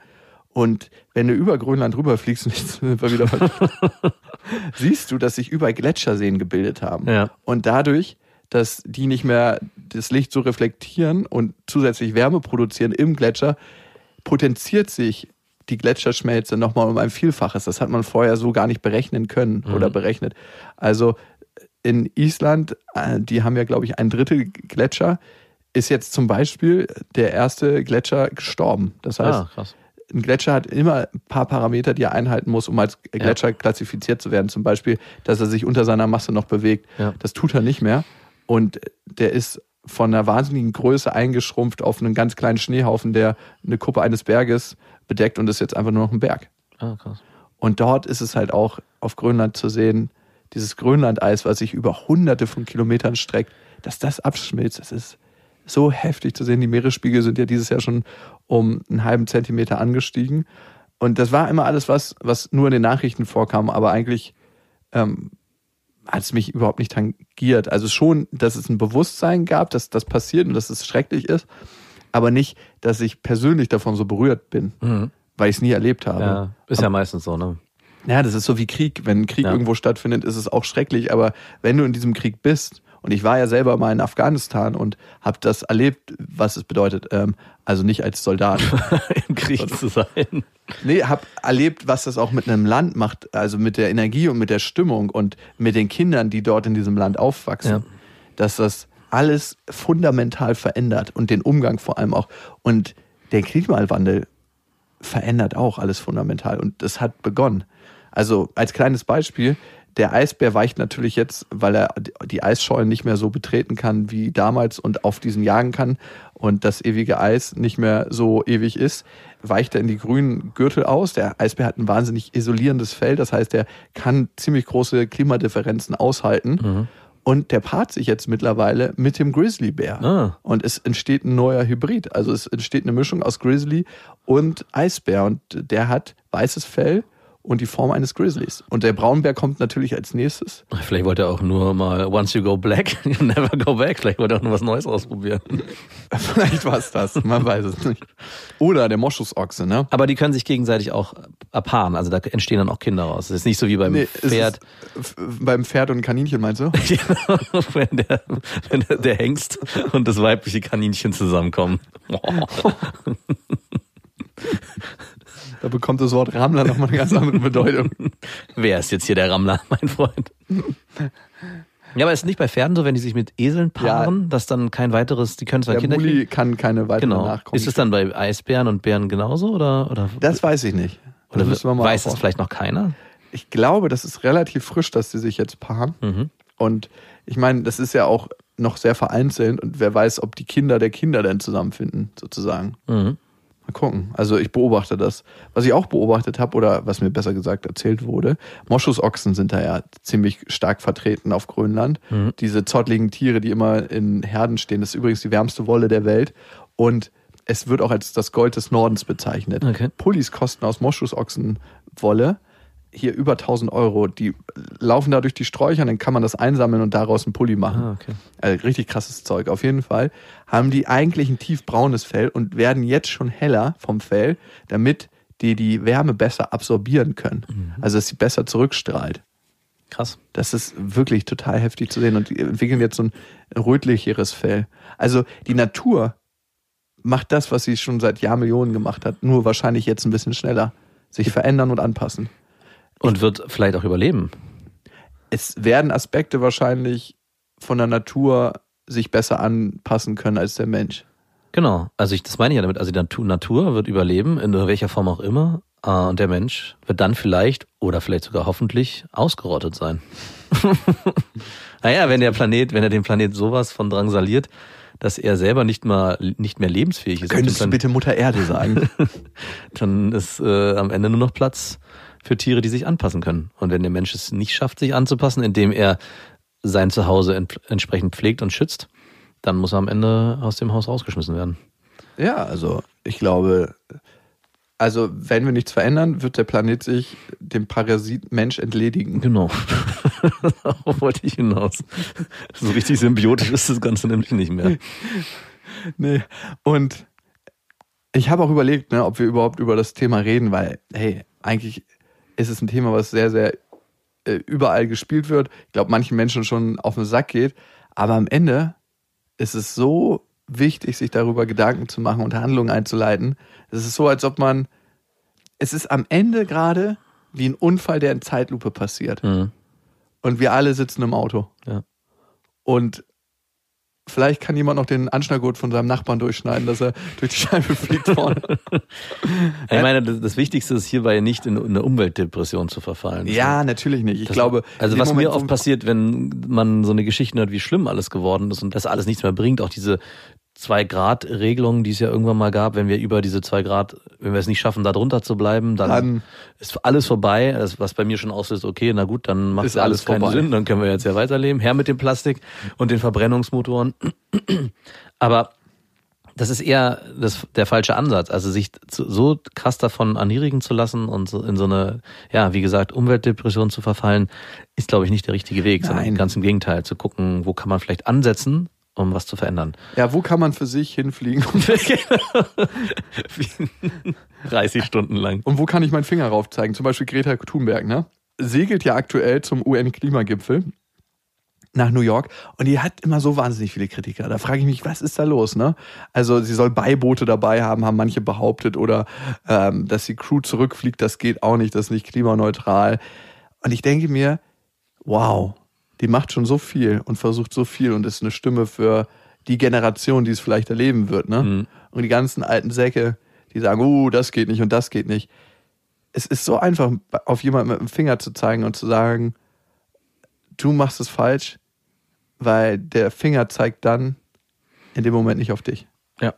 Und wenn du über Grönland rüberfliegst, und jetzt sind wir wieder siehst du, dass sich überall Gletscherseen gebildet haben.
Ja.
Und dadurch, dass die nicht mehr das Licht so reflektieren und zusätzlich Wärme produzieren im Gletscher, potenziert sich die Gletscherschmelze nochmal um ein Vielfaches. Das hat man vorher so gar nicht berechnen können oder berechnet. Also in Island, äh, die haben ja, glaube ich, ein Drittel Gletscher, ist jetzt zum Beispiel der erste Gletscher gestorben. Das heißt,
Ah,
ein Gletscher hat immer ein paar Parameter, die er einhalten muss, um als Gletscher klassifiziert zu werden. Zum Beispiel, dass er sich unter seiner Masse noch bewegt.
Ja.
Das tut er nicht mehr. Und der ist von einer wahnsinnigen Größe eingeschrumpft auf einen ganz kleinen Schneehaufen, der eine Kuppe eines Berges bedeckt und ist jetzt einfach nur noch ein Berg.
Ah, krass.
Und dort ist es halt auch auf Grönland zu sehen, dieses Grönlandeis, was sich über hunderte von Kilometern streckt, dass das abschmilzt. Das ist so heftig zu sehen. Die Meeresspiegel sind ja dieses Jahr schon um einen halben Zentimeter angestiegen. Und das war immer alles, was, was nur in den Nachrichten vorkam, aber eigentlich ähm, hat es mich überhaupt nicht tangiert. Also schon, dass es ein Bewusstsein gab, dass das passiert und dass es schrecklich ist, aber nicht, dass ich persönlich davon so berührt bin, weil ich es nie erlebt habe.
Ja, ist ja meistens so, ne?
Ja, das ist so wie Krieg. Wenn Krieg
Ja.
irgendwo stattfindet, ist es auch schrecklich. Aber wenn du in diesem Krieg bist, und ich war ja selber mal in Afghanistan und habe das erlebt, was es bedeutet, ähm, also nicht als Soldat.
Im Krieg zu sein.
nee, habe erlebt, was das auch mit einem Land macht, also mit der Energie und mit der Stimmung und mit den Kindern, die dort in diesem Land aufwachsen.
Ja.
Dass das alles fundamental verändert und den Umgang vor allem auch. Und der Klimawandel verändert auch alles fundamental und das hat begonnen. Also als kleines Beispiel, der Eisbär weicht natürlich jetzt, weil er die Eisschollen nicht mehr so betreten kann wie damals und auf diesen jagen kann und das ewige Eis nicht mehr so ewig ist, weicht er in die grünen Gürtel aus. Der Eisbär hat ein wahnsinnig isolierendes Fell, das heißt, er kann ziemlich große Klimadifferenzen aushalten.
Mhm.
Und der paart sich jetzt mittlerweile mit dem Grizzlybär.
Ah.
Und es entsteht ein neuer Hybrid. Also es entsteht eine Mischung aus Grizzly und Eisbär. Und der hat weißes Fell und die Form eines Grizzlies. Und der Braunbär kommt natürlich als nächstes.
Vielleicht wollte er auch nur mal, once you go black, you never go back. Vielleicht wollte er auch nur was Neues ausprobieren.
Vielleicht war es das, man weiß es nicht. Oder der Moschusochse, ne?
Aber die können sich gegenseitig auch abpaaren. Also da entstehen dann auch Kinder raus. Das ist nicht so wie beim
Nee,
Pferd.
F- beim Pferd und Kaninchen meinst du?
Genau, wenn der, wenn der, der Hengst und das weibliche Kaninchen zusammenkommen.
Da bekommt das Wort Rammler nochmal eine ganz andere Bedeutung.
Wer ist jetzt hier der Rammler, mein Freund? Ja, aber ist nicht bei Pferden so, wenn die sich mit Eseln paaren, dass dann kein weiteres, die können zwar
Der
Kinder
Muli
kriegen.
kann keine weiteren
Genau.
Nachkommen.
Ist es dann bei Eisbären und Bären genauso oder oder,
das weiß ich nicht. Das
oder
müssen wir mal
weiß das
aufbauen.
vielleicht noch keiner?
Ich glaube, das ist relativ frisch, dass sie sich jetzt paaren.
Mhm.
Und ich meine, das ist ja auch noch sehr vereinzelt und wer weiß, ob die Kinder der Kinder denn zusammenfinden, sozusagen.
Mhm.
Mal gucken. Also ich beobachte das. Was ich auch beobachtet habe oder was mir besser gesagt erzählt wurde, Moschusochsen sind da ja ziemlich stark vertreten auf Grönland.
Mhm.
Diese zottligen Tiere, die immer in Herden stehen, das ist übrigens die wärmste Wolle der Welt. Und es wird auch als das Gold des Nordens bezeichnet.
Okay.
Pullis kosten aus Moschusochsenwolle hier über 1000 Euro. Die laufen da durch die Sträucher, dann kann man das einsammeln und daraus einen Pulli machen.
Ah, okay.
Also richtig krasses Zeug. Auf jeden Fall haben die eigentlich ein tiefbraunes Fell und werden jetzt schon heller vom Fell, damit die die Wärme besser absorbieren können.
Mhm.
Also dass sie besser zurückstrahlt.
Krass.
Das ist wirklich total heftig zu sehen und die entwickeln jetzt so ein rötlicheres Fell. Also die Natur macht das, was sie schon seit Jahrmillionen gemacht hat, nur wahrscheinlich jetzt ein bisschen schneller. Sich verändern und anpassen.
Und wird vielleicht auch überleben.
Es werden Aspekte wahrscheinlich von der Natur sich besser anpassen können als der Mensch.
Genau. Also ich, das meine ich ja damit. Also die Natur, wird überleben, in welcher Form auch immer. Äh, Und der Mensch wird dann vielleicht oder vielleicht sogar hoffentlich ausgerottet sein. naja, wenn der Planet, wenn er den Planet sowas von drangsaliert, dass er selber nicht mal nicht mehr lebensfähig ist,
Könntest du bitte Mutter Erde sagen?
dann ist äh, am Ende nur noch Platz für Tiere, die sich anpassen können. Und wenn der Mensch es nicht schafft, sich anzupassen, indem er sein Zuhause ent entsprechend pflegt und schützt, dann muss er am Ende aus dem Haus rausgeschmissen werden.
ja, also ich glaube, also wenn wir nichts verändern, wird der Planet sich dem Parasit Mensch entledigen.
Genau. Darauf wollte ich hinaus. So richtig symbiotisch ist das Ganze nämlich nicht mehr.
Nee. Und ich habe auch überlegt, ne, ob wir überhaupt über das Thema reden, weil, hey, eigentlich ist es ein Thema, was sehr, sehr äh, überall gespielt wird. Ich glaube, manchen Menschen schon auf den Sack geht. Aber am Ende ist es so wichtig, sich darüber Gedanken zu machen und Handlungen einzuleiten. Es ist so, als ob man, es ist am Ende gerade wie ein Unfall, der in Zeitlupe passiert.
Mhm.
Und wir alle sitzen im Auto.
Ja.
Und vielleicht kann jemand noch den Anschnallgurt von seinem Nachbarn durchschneiden, dass er durch die Scheibe fliegt vorne.
Ich meine, das, das Wichtigste ist hierbei nicht in eine Umweltdepression zu verfallen.
ja, natürlich nicht. Ich
Das-
glaube,
also was
Moment,
mir oft passiert, wenn man so eine Geschichte hört, wie schlimm alles geworden ist und das alles nichts mehr bringt, auch diese zwei Grad Regelung, die es ja irgendwann mal gab, wenn wir über diese zwei Grad, wenn wir es nicht schaffen, da drunter zu bleiben, dann,
Dann-
ist alles vorbei. Das, was bei mir schon auslöst, okay, na gut, dann macht
Ist
alles
alles
keinen. Sinn, dann können wir jetzt ja weiterleben. Her mit dem Plastik und den Verbrennungsmotoren. Aber das ist eher das, der falsche Ansatz. Also sich so krass davon anherigen zu lassen und so in so eine, ja, wie gesagt, Umweltdepression zu verfallen, ist, glaube ich, nicht der richtige Weg, sondern
Nein.
ganz im Gegenteil, zu gucken, wo kann man vielleicht ansetzen, um was zu verändern.
ja, wo kann man für sich hinfliegen?
30 Stunden lang.
Und wo kann ich meinen Finger rauf zeigen? Zum Beispiel Greta Thunberg, ne? Segelt ja aktuell zum UN-Klimagipfel nach New York und die hat immer so wahnsinnig viele Kritiker. Da frage ich mich, was ist da los, ne? Also sie soll Beiboote dabei haben, haben manche behauptet oder ähm, dass die Crew zurückfliegt, das geht auch nicht, das ist nicht klimaneutral. Und ich denke mir, wow, die macht schon so viel und versucht so viel und ist eine Stimme für die Generation, die es vielleicht erleben wird, ne?
Mhm.
Und die ganzen alten Säcke, die sagen, uh, das geht nicht und das geht nicht. Es ist so einfach, auf jemanden mit dem Finger zu zeigen und zu sagen, du machst es falsch, weil der Finger zeigt dann in dem Moment nicht auf dich.
Ja.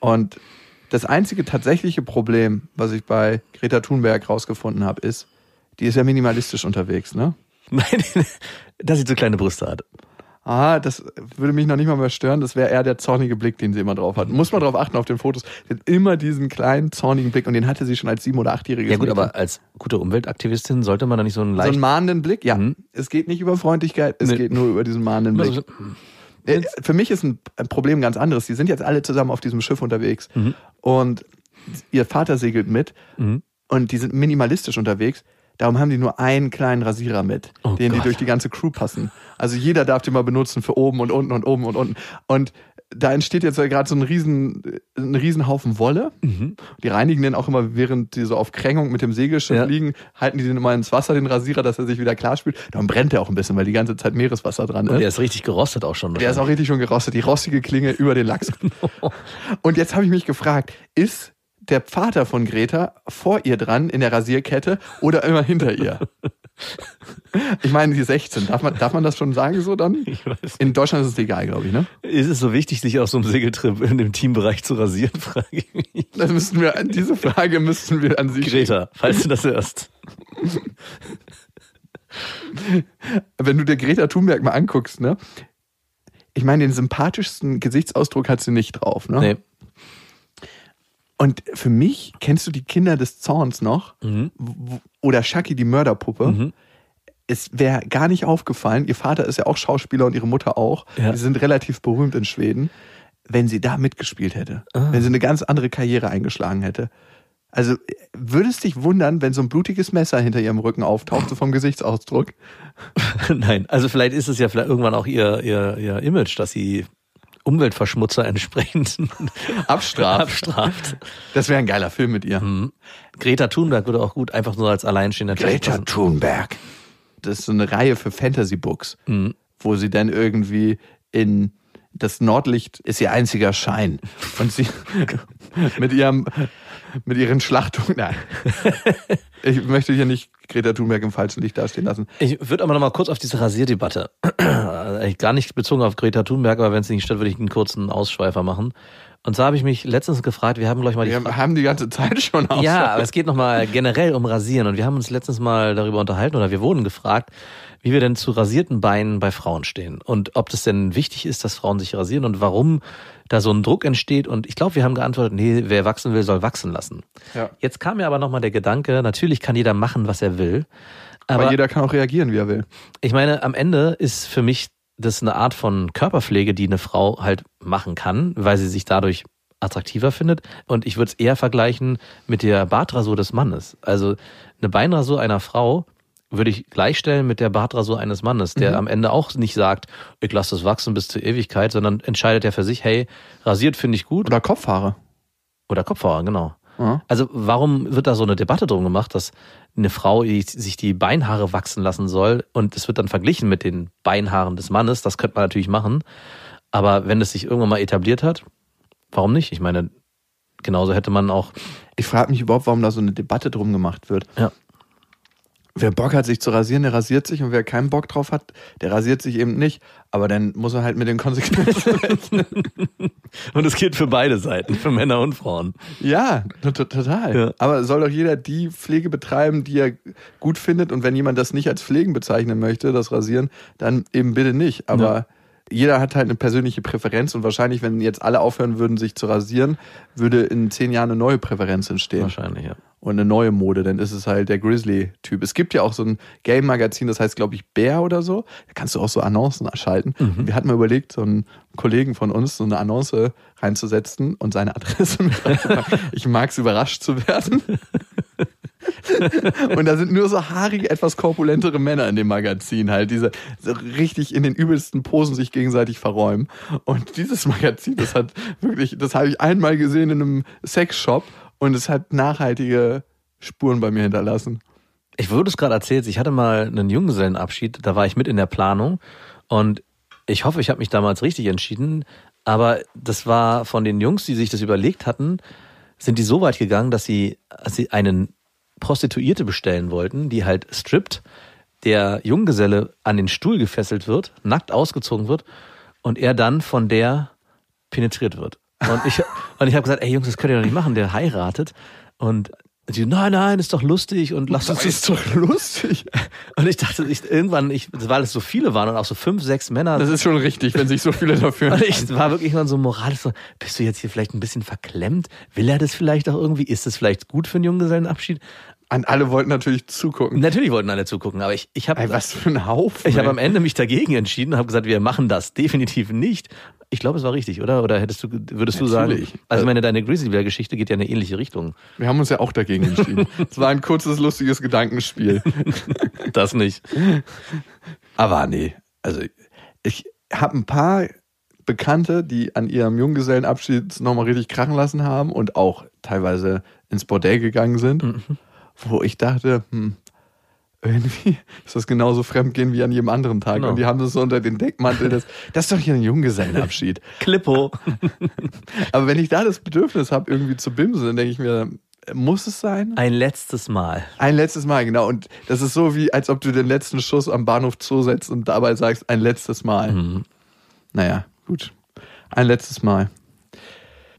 Und das einzige tatsächliche Problem, was ich bei Greta Thunberg rausgefunden habe, ist, die ist ja minimalistisch unterwegs, ne?
Nein, dass sie zu kleine Brüste hat.
Ah, das würde mich noch nicht mal mehr stören. Das wäre eher der zornige Blick, den sie immer drauf hat. Muss man drauf achten auf den Fotos. Sie hat immer diesen kleinen zornigen Blick und den hatte sie schon als sieben- oder achtjähriges
Ja gut,
Mädchen.
aber als gute Umweltaktivistin sollte man da nicht so einen
so
leicht...
einen mahnenden Blick, ja.
Mhm.
Es geht nicht über Freundlichkeit, es
Nee.
geht nur über diesen mahnenden Blick. Äh, Für mich ist ein Problem ganz anderes. Die sind jetzt alle zusammen auf diesem Schiff unterwegs und ihr Vater segelt mit
Mhm.
und die sind minimalistisch unterwegs. Darum haben die nur einen kleinen Rasierer mit,
Oh
den die
Gott.
durch die ganze Crew passen. Also jeder darf den mal benutzen für oben und unten und oben und unten. Und da entsteht jetzt gerade so ein riesen, ein riesen Haufen Wolle.
Mhm.
Die reinigen den auch immer, während die so auf Krängung mit dem Segelschiff
Ja.
liegen, halten die den immer ins Wasser, den Rasierer, dass er sich wieder klar spült. Dann brennt er auch ein bisschen, weil die ganze Zeit Meereswasser dran ist.
Und der ist richtig gerostet auch schon.
Der ist auch richtig schon gerostet, die rostige Klinge über den Lachs. Und jetzt habe ich mich gefragt, ist der Vater von Greta vor ihr dran in der Rasierkette oder immer hinter ihr? Ich meine, sie ist 16. Darf man, darf man das schon sagen so dann?
Ich weiß
In Deutschland ist es egal, glaube ich, ne?
Ist es so wichtig, sich auf so einem Segeltrip in dem Teambereich zu rasieren, frage ich mich.
Das müssten wir, diese Frage müssten wir an sie
Greta, falls du das hörst.
wenn du dir Greta Thunberg mal anguckst, ne? Ich meine, den sympathischsten Gesichtsausdruck hat sie nicht drauf, ne?
Nee.
Und für mich, kennst du die Kinder des Zorns noch?
Mhm.
Oder Shaki, die Mörderpuppe? Es wäre gar nicht aufgefallen, ihr Vater ist ja auch Schauspieler und ihre Mutter auch.
Ja.
Die sind relativ berühmt in Schweden, wenn sie da mitgespielt hätte.
Ah.
Wenn sie eine ganz andere Karriere eingeschlagen hätte. Also würdest dich wundern, wenn so ein blutiges Messer hinter ihrem Rücken auftaucht, so vom Gesichtsausdruck.
Nein, also vielleicht ist es ja vielleicht irgendwann auch ihr, ihr, ihr Image, dass sie Umweltverschmutzer entsprechend
Abstraft.
abstraft.
Das wäre ein geiler Film mit ihr.
Greta Thunberg würde auch gut einfach nur als alleinstehender
Greta
passen.
Thunberg. Das ist so eine Reihe für Fantasy-Books, wo sie dann irgendwie in das Nordlicht ist ihr einziger Schein. Und sie mit ihrem, mit ihren Schlachtungen, nein. Ich möchte hier nicht Greta Thunberg im falschen Licht dastehen lassen.
Ich würde aber noch mal kurz auf diese Rasierdebatte, Eigentlich gar nicht bezogen auf Greta Thunberg, aber wenn es nicht stört, würde ich einen kurzen Ausschweifer machen. Und zwar habe ich mich letztens gefragt, wir haben gleich mal die
Wir haben die ganze Zeit schon aus.
Ja, aber es geht nochmal generell um Rasieren und wir haben uns letztens mal darüber unterhalten oder wir wurden gefragt, wie wir denn zu rasierten Beinen bei Frauen stehen und ob das denn wichtig ist, dass Frauen sich rasieren und warum da so ein Druck entsteht und ich glaube, wir haben geantwortet, nee, wer wachsen will, soll wachsen lassen.
Ja.
Jetzt kam mir aber nochmal der Gedanke, natürlich kann jeder machen, was er will, aber
Aber jeder kann auch reagieren, wie er will.
ich meine, am Ende ist für mich das eine Art von Körperpflege, die eine Frau halt machen kann, weil sie sich dadurch attraktiver findet. Und ich würde es eher vergleichen mit der Bartrasur des Mannes. Also eine Beinrasur einer Frau würde ich gleichstellen mit der Bartrasur eines Mannes, der am Ende auch nicht sagt, ich lasse das wachsen bis zur Ewigkeit, sondern entscheidet ja für sich, hey, rasiert finde ich gut.
Oder Kopfhaare.
Oder Kopfhauer, genau.
Ja.
Also warum wird da so eine Debatte drum gemacht, dass eine Frau sich die Beinhaare wachsen lassen soll und es wird dann verglichen mit den Beinhaaren des Mannes? Das könnte man natürlich machen. Aber wenn es sich irgendwann mal etabliert hat, warum nicht? Ich meine, genauso hätte man auch,
Ich frage mich überhaupt, warum da so eine Debatte drum gemacht wird.
ja,
Wer Bock hat, sich zu rasieren, der rasiert sich und wer keinen Bock drauf hat, der rasiert sich eben nicht. Aber dann muss er halt mit den Konsequenzen rechnen.
und es gilt für beide Seiten, für Männer und Frauen.
Ja, to- to- total.
Ja.
Aber soll doch jeder die Pflege betreiben, die er gut findet. Und wenn jemand das nicht als Pflegen bezeichnen möchte, das Rasieren, dann eben bitte nicht. Aber
Ja.
jeder hat halt eine persönliche Präferenz und wahrscheinlich, wenn jetzt alle aufhören würden, sich zu rasieren, würde in zehn Jahren eine neue Präferenz entstehen.
Wahrscheinlich, ja.
Und eine neue Mode, dann ist es halt der Grizzly-Typ. Es gibt ja auch so ein Game-Magazin, das heißt, glaube ich, Bär oder so. Da kannst du auch so Annoncen erschalten. Und wir hatten mal überlegt, so einen Kollegen von uns so eine Annonce reinzusetzen und seine Adresse mit. Ich mag es, überrascht zu werden. und da sind nur so haarige, etwas korpulentere Männer in dem Magazin halt, diese so richtig in den übelsten Posen sich gegenseitig verräumen. Und dieses Magazin, das hat wirklich, das habe ich einmal gesehen in einem Sexshop und es hat nachhaltige Spuren bei mir hinterlassen.
Ich wurde es gerade erzählt, ich hatte mal einen Junggesellenabschied, da war ich mit in der Planung und ich hoffe, ich habe mich damals richtig entschieden, aber das war von den Jungs, die sich das überlegt hatten, sind die so weit gegangen, dass sie, dass sie einen Prostituierte bestellen wollten, die halt strippt der Junggeselle an den Stuhl gefesselt wird, nackt ausgezogen wird und er dann von der penetriert wird. Und ich, und ich habe gesagt, ey Jungs, das könnt ihr doch nicht machen, der heiratet. Und die, nein, nein, ist doch lustig und lass uns
Das ist doch lustig.
Und ich dachte, ich, irgendwann, ich, weil es so viele waren und auch so fünf, sechs Männer.
Das ist schon richtig, wenn sich so viele dafür
und ich war wirklich mal so moralisch so, bist du jetzt hier vielleicht ein bisschen verklemmt? Will er das vielleicht auch irgendwie? Ist das vielleicht gut für einen Junggesellenabschied?
An alle wollten natürlich zugucken.
Natürlich wollten alle zugucken, aber ich, ich habe
was für ein Haufen.
ich habe am Ende mich dagegen entschieden und habe gesagt, wir machen das definitiv nicht. Ich glaube, es war richtig, oder? Oder hättest du, würdest du sagen?
Natürlich.
Also, ich meine, deine Grizzly Bear Geschichte geht ja in eine ähnliche Richtung.
Wir haben uns ja auch dagegen entschieden. Es war ein kurzes, lustiges Gedankenspiel.
Das nicht.
Aber nee, also ich habe ein paar Bekannte, die an ihrem Junggesellenabschied nochmal richtig krachen lassen haben und auch teilweise ins Bordell gegangen sind, wo ich dachte, hm, irgendwie ist das genauso Fremdgehen wie an jedem anderen Tag.
Genau.
Und die haben das so unter den Deckmantel des, das ist doch hier ein Junggesellenabschied.
Klippo.
Aber wenn ich da das Bedürfnis habe, irgendwie zu bimsen, dann denke ich mir, muss es sein?
Ein letztes Mal.
Ein letztes Mal, genau. Und das ist so wie, als ob du den letzten Schuss am Bahnhof Zoo setzt und dabei sagst, ein letztes Mal.
Mhm.
Naja, gut. Ein letztes Mal.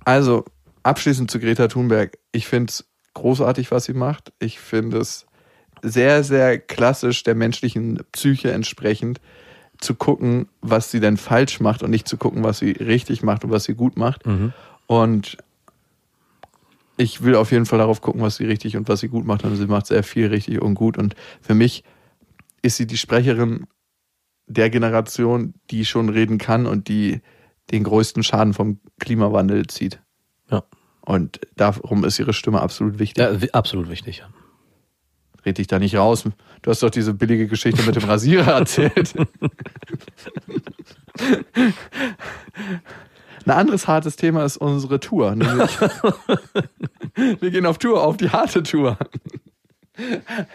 Also, abschließend zu Greta Thunberg. Ich finde es großartig, was sie macht. Ich finde es sehr, sehr klassisch der menschlichen Psyche entsprechend zu gucken, was sie denn falsch macht und nicht zu gucken, was sie richtig macht und was sie gut macht. Und ich will auf jeden Fall darauf gucken, was sie richtig und was sie gut macht. Und sie macht sehr viel richtig und gut. Und für mich ist sie die Sprecherin der Generation, die schon reden kann und die den größten Schaden vom Klimawandel zieht.
Ja.
Und darum ist ihre Stimme absolut wichtig.
ja absolut wichtig. ja.
Red dich da nicht raus. Du hast doch diese billige Geschichte mit dem Rasierer erzählt. Ein anderes hartes Thema ist unsere Tour. Wir gehen auf Tour, auf die harte Tour.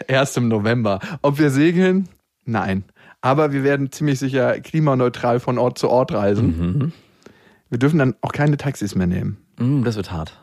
Erst im November. Ob wir segeln? Nein. Aber wir werden ziemlich sicher klimaneutral von Ort zu Ort reisen. Wir dürfen dann auch keine Taxis mehr nehmen.
Mm, Das wird hart.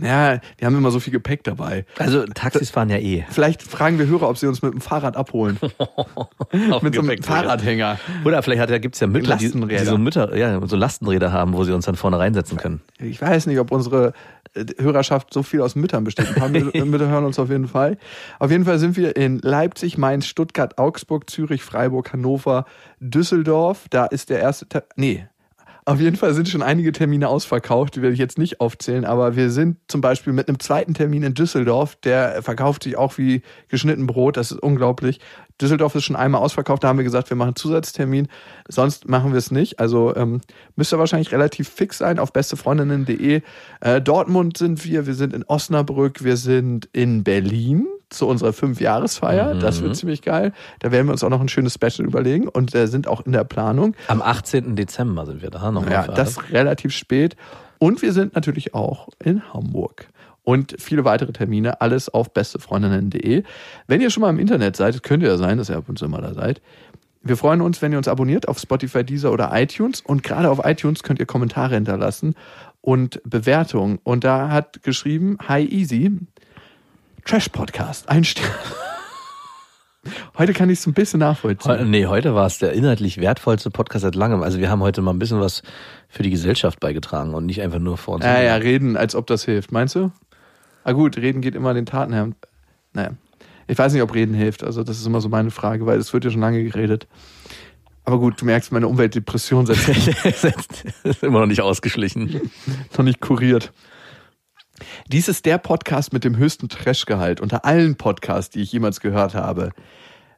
Ja, wir haben immer so viel Gepäck dabei.
Also Taxis fahren ja eh.
Vielleicht fragen wir Hörer, ob sie uns mit dem Fahrrad abholen. Mit so einem. Fahrradhänger.
Oder vielleicht hat, gibt's ja Mütter, die, die so Mütter, ja, so Lastenräder haben, wo sie uns dann vorne reinsetzen können.
Ich weiß nicht, ob unsere äh, Hörerschaft so viel aus Müttern besteht. Ein paar Mü- Mütter hören uns auf jeden Fall. Auf jeden Fall sind wir in Leipzig, Mainz, Stuttgart, Augsburg, Zürich, Freiburg, Hannover, Düsseldorf. Da ist der erste, Te nee. Auf jeden Fall sind schon einige Termine ausverkauft, die werde ich jetzt nicht aufzählen, aber wir sind zum Beispiel mit einem zweiten Termin in Düsseldorf, der verkauft sich auch wie geschnitten Brot, das ist unglaublich. Düsseldorf ist schon einmal ausverkauft, da haben wir gesagt, wir machen einen Zusatztermin, sonst machen wir es nicht. Also ähm, müsste wahrscheinlich relativ fix sein auf bestefreundinnen.de. Äh, Dortmund sind wir, wir sind in Osnabrück, wir sind in Berlin zu unserer Fünfjahresfeier. Das wird ziemlich geil. Da werden wir uns auch noch ein schönes Special überlegen und äh, sind auch in der Planung.
Am 18. Dezember sind wir da nochmal.
Ja, das
alle.
relativ spät. Und wir sind natürlich auch in Hamburg. Und viele weitere Termine, alles auf bestefreundinnen.de. Wenn ihr schon mal im Internet seid, könnte ja sein, dass ihr ab und zu mal da seid. Wir freuen uns, wenn ihr uns abonniert auf Spotify, Deezer oder iTunes. Und gerade auf iTunes könnt ihr Kommentare hinterlassen und Bewertungen. Und da hat geschrieben, Hi Easy, Trash Podcast, ein Stern. Heute kann ich es ein bisschen nachvollziehen.
Heu- Nee, heute war es der inhaltlich wertvollste Podcast seit langem. Also wir haben heute mal ein bisschen was für die Gesellschaft beigetragen und nicht einfach nur vor uns.
Ja, ja, reden, als ob das hilft. Meinst du? Ah gut, reden geht immer den Taten her. Naja. Ich weiß nicht, ob reden hilft. Also das ist immer so meine Frage, weil es wird ja schon lange geredet. Aber gut, du merkst, meine Umweltdepression setzt
ist immer noch nicht ausgeschlichen.
noch nicht kuriert. Dies ist der Podcast mit dem höchsten Trashgehalt unter allen Podcasts, die ich jemals gehört habe.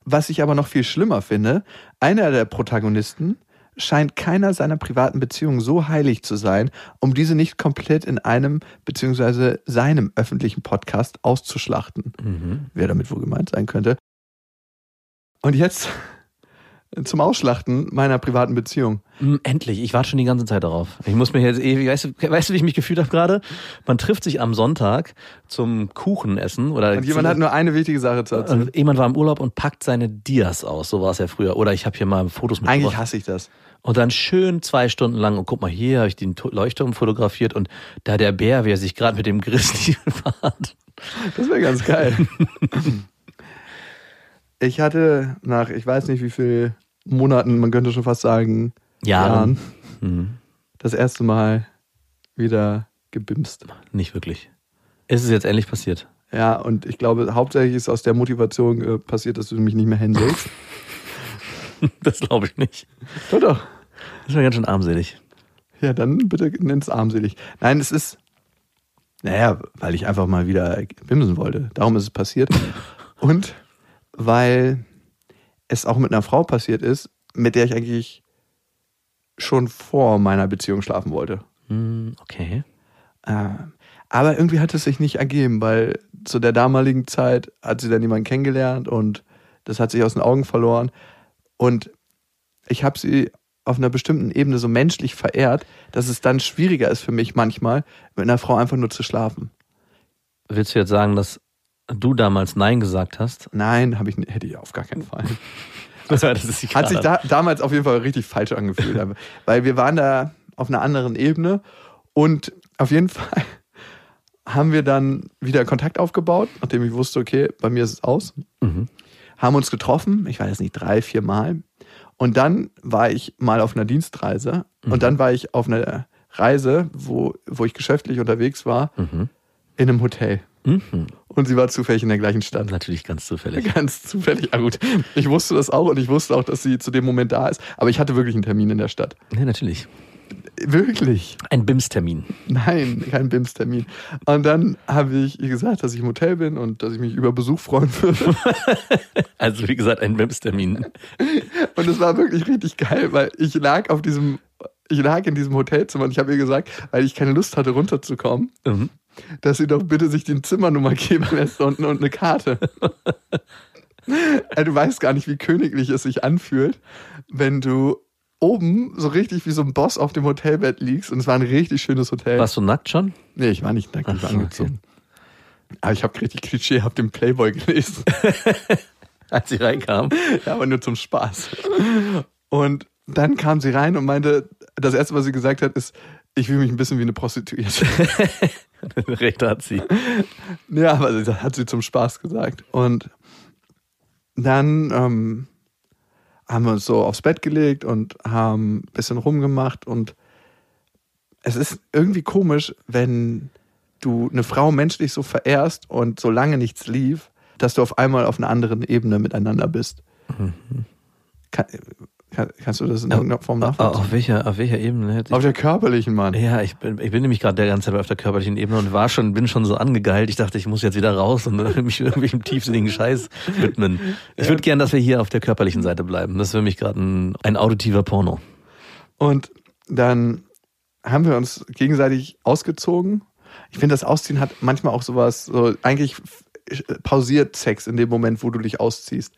Was ich aber noch viel schlimmer finde, einer der Protagonisten scheint keiner seiner privaten Beziehungen so heilig zu sein, um diese nicht komplett in einem beziehungsweise seinem öffentlichen Podcast auszuschlachten. Wer damit wohl gemeint sein könnte. Und jetzt zum Ausschlachten meiner privaten Beziehung.
Mm, Endlich, ich warte schon die ganze Zeit darauf. Ich muss mir jetzt ewig, weißt du, weißt du, wie ich mich gefühlt habe gerade? Man trifft sich am Sonntag zum Kuchenessen oder
Und jemand hat nur eine wichtige Sache zu erzählen.
und jemand war im Urlaub und packt seine Dias aus, so war es ja früher. Oder ich habe hier mal Fotos
Eigentlich
mitgebracht.
hasse ich das.
Und dann schön zwei Stunden lang, und guck mal, hier habe ich den Leuchtturm fotografiert und da der Bär, wie er sich gerade mit dem Grizzly fahrt.
Das wäre ganz geil. ich hatte nach, ich weiß nicht wie viel Monaten, man könnte schon fast sagen,
Jahren. Mhm.
das erste Mal wieder gebimst.
Nicht wirklich. Ist es jetzt endlich passiert?
Ja, und ich glaube, hauptsächlich ist aus der Motivation äh, passiert, dass du mich nicht mehr händelst.
Das glaube ich nicht.
doch, doch.
Das ist mir ganz schön armselig.
Ja, dann bitte nenn's armselig. Nein, es ist, naja, weil ich einfach mal wieder bimsen wollte. Darum ist es passiert. Und weil es auch mit einer Frau passiert ist, mit der ich eigentlich schon vor meiner Beziehung schlafen wollte.
Hm, okay.
Äh, aber irgendwie hat es sich nicht ergeben, weil zu der damaligen Zeit hat sie dann jemanden kennengelernt und das hat sich aus den Augen verloren. Und ich habe sie auf einer bestimmten Ebene so menschlich verehrt, dass es dann schwieriger ist für mich manchmal, mit einer Frau einfach nur zu schlafen.
Willst du jetzt sagen, dass du damals Nein gesagt hast?
Nein, habe ich hätte ich auf gar keinen Fall.
das ist die
Hat sich da, damals auf jeden Fall richtig falsch angefühlt. weil wir waren da auf einer anderen Ebene und auf jeden Fall haben wir dann wieder Kontakt aufgebaut, nachdem ich wusste, okay, bei mir ist es aus.
Mhm.
Haben uns getroffen, ich weiß nicht, drei, vier Mal. Und dann war ich mal auf einer Dienstreise und dann war ich auf einer Reise, wo, wo ich geschäftlich unterwegs war,
Mhm.
In einem Hotel.
Mhm.
Und sie war zufällig in der gleichen Stadt.
Natürlich ganz zufällig.
Ganz zufällig. Ah, gut. Ich wusste das auch und ich wusste auch, dass sie zu dem Moment da ist. Aber ich hatte wirklich einen Termin in der Stadt.
Nee, natürlich.
Wirklich?
Ein BIMS-Termin.
Nein, kein BIMS-Termin. Und dann habe ich ihr gesagt, dass ich im Hotel bin und dass ich mich über Besuch freuen würde.
Also wie gesagt, ein BIMS-Termin.
Und es war wirklich richtig geil, weil ich lag auf diesem, ich lag in diesem Hotelzimmer und ich habe ihr gesagt, weil ich keine Lust hatte, runterzukommen,
Mhm.
dass sie doch bitte sich die Zimmernummer geben lässt und, und eine Karte. Ey, du weißt gar nicht, wie königlich es sich anfühlt, wenn du oben so richtig wie so ein Boss auf dem Hotelbett liegst und es war ein richtig schönes Hotel.
Warst du nackt schon?
Nee, ich war nicht nackt, ich war angezogen. Aber ich habe richtig klischeehaft den Playboy gelesen.
Als sie reinkam.
ja, aber nur zum Spaß. Und dann kam sie rein und meinte, das erste, was sie gesagt hat, ist, ich fühle mich ein bisschen wie eine Prostituierte.
Recht hat sie.
ja, aber das hat sie zum Spaß gesagt. Und dann ähm, haben wir uns so aufs Bett gelegt und haben ein bisschen rumgemacht und es ist irgendwie komisch, wenn du eine Frau menschlich so verehrst und so lange nichts lief, dass du auf einmal auf einer anderen Ebene miteinander bist. Kann, kann, kannst du das in irgendeiner Form
Auf,
nachvollziehen?
auf, welcher, auf welcher Ebene hätte
Auf
ich.
der körperlichen, Mann.
Ja, ich bin, ich bin nämlich gerade der ganze Zeit auf der körperlichen Ebene und war schon, bin schon so angegeilt. Ich dachte, ich muss jetzt wieder raus und mich irgendwelchem tiefsinnigen Scheiß widmen. Ich würde gern, dass wir hier auf der körperlichen Seite bleiben. Das ist für mich gerade ein, ein auditiver Porno.
Und dann haben wir uns gegenseitig ausgezogen. Ich finde, das Ausziehen hat manchmal auch sowas, so eigentlich pausiert Sex in dem Moment, wo du dich ausziehst.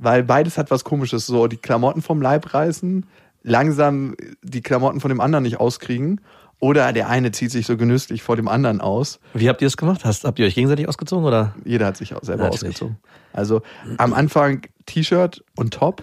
Weil beides hat was komisches, so die Klamotten vom Leib reißen, langsam die Klamotten von dem anderen nicht auskriegen. Oder der eine zieht sich so genüsslich vor dem anderen aus.
Wie habt ihr das gemacht? Hast, habt ihr euch gegenseitig ausgezogen oder?
Jeder hat sich auch selber
Natürlich.
ausgezogen. Also am Anfang T-Shirt und Top.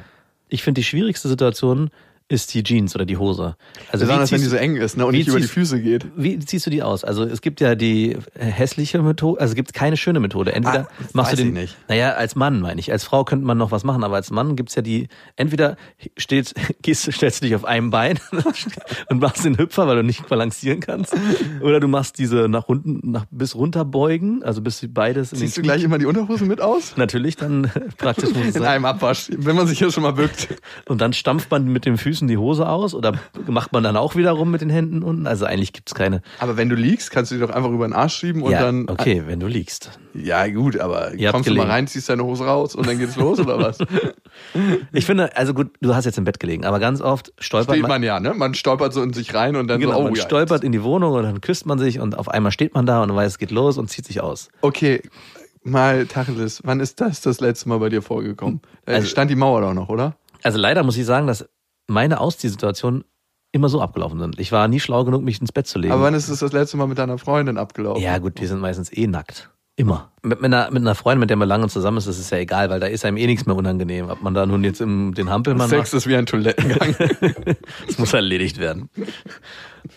Ich finde, die schwierigste Situation ist die Jeans oder die Hose. Also
Besonders wenn die so eng ist ne, und nicht über die Füße geht.
Wie ziehst du die aus? Also es gibt ja die hässliche Methode, also es gibt keine schöne Methode. Entweder
Ah,
machst du den,
ich nicht.
naja, als Mann meine ich. Als Frau könnte man noch was machen, aber als Mann gibt's ja die, entweder steht, gehst, stellst du dich auf einem Bein und machst den Hüpfer, weil du nicht balancieren kannst. Oder du machst diese nach unten, nach bis runter beugen, also bis beides in
Ziehst du gleich immer die Unterhosen mit aus?
Natürlich, dann praktisch muss es
In
sein.
einem Abwasch, wenn man sich hier schon mal bückt.
Und dann stampft man mit den Füßen die Hose aus oder macht man dann auch wieder rum mit den Händen unten? Also eigentlich gibt's keine.
Aber wenn du liegst, kannst du die doch einfach über den Arsch schieben und
ja,
dann.
okay, wenn du liegst.
Ja, gut, aber
Ihr
kommst du mal rein, ziehst deine Hose raus und dann geht's los oder was?
Ich finde, also gut, du hast jetzt im Bett gelegen, aber ganz oft stolpert
Steht
man,
man ja, ne? Man stolpert so in sich rein und dann
genau,
so, oh
man
ja.
stolpert in die Wohnung und dann küsst man sich und auf einmal steht man da und weiß, es geht los und zieht sich aus.
Okay, mal Tacheles, wann ist das das letzte Mal bei dir vorgekommen? Da
Also-
stand die Mauer doch noch, oder?
Also leider muss ich sagen, dass meine Ausziehsituationen immer so abgelaufen sind. Ich war nie schlau genug, mich ins Bett zu legen.
Aber wann ist es das letzte Mal mit deiner Freundin abgelaufen?
ja gut, wir sind meistens eh nackt. Immer. Mit, mit, einer, mit einer Freundin, mit der man lange zusammen ist, ist es ja egal, weil da ist einem eh nichts mehr unangenehm. Ob man da nun jetzt im, den Hampelmann
Sex ist wie ein Toilettengang.
Das muss erledigt werden.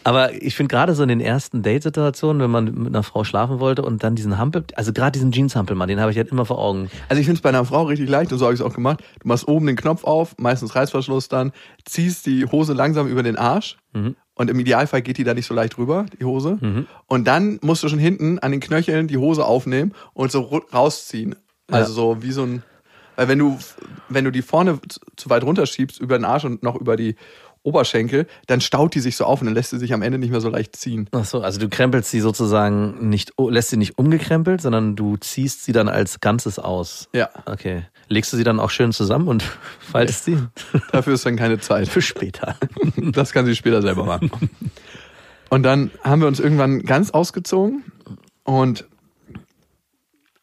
Aber ich finde gerade so in den ersten Date-Situationen, wenn man mit einer Frau schlafen wollte und dann diesen Hampel, also gerade diesen Jeans-Hampelmann, den habe ich halt immer vor Augen.
Also ich finde es bei einer Frau richtig leicht und so habe ich es auch gemacht. Du machst oben den Knopf auf, meistens Reißverschluss dann, ziehst die Hose langsam über den Arsch und im Idealfall geht die da nicht so leicht rüber, die Hose. Und dann musst du schon hinten an den Knöcheln die Hose aufnehmen und so rausziehen. Also so wie so ein, weil wenn du, wenn du die vorne zu- zu weit runterschiebst über den Arsch und noch über die Oberschenkel, dann staut die sich so auf und dann lässt sie sich am Ende nicht mehr so leicht ziehen.
Ach so, also du krempelst sie sozusagen nicht, lässt sie nicht umgekrempelt, sondern du ziehst sie dann als Ganzes aus.
Ja.
Okay. Legst du sie dann auch schön zusammen und faltest sie?
Dafür ist dann keine Zeit.
Für später.
Das kann sie später selber machen. Und dann haben wir uns irgendwann ganz ausgezogen und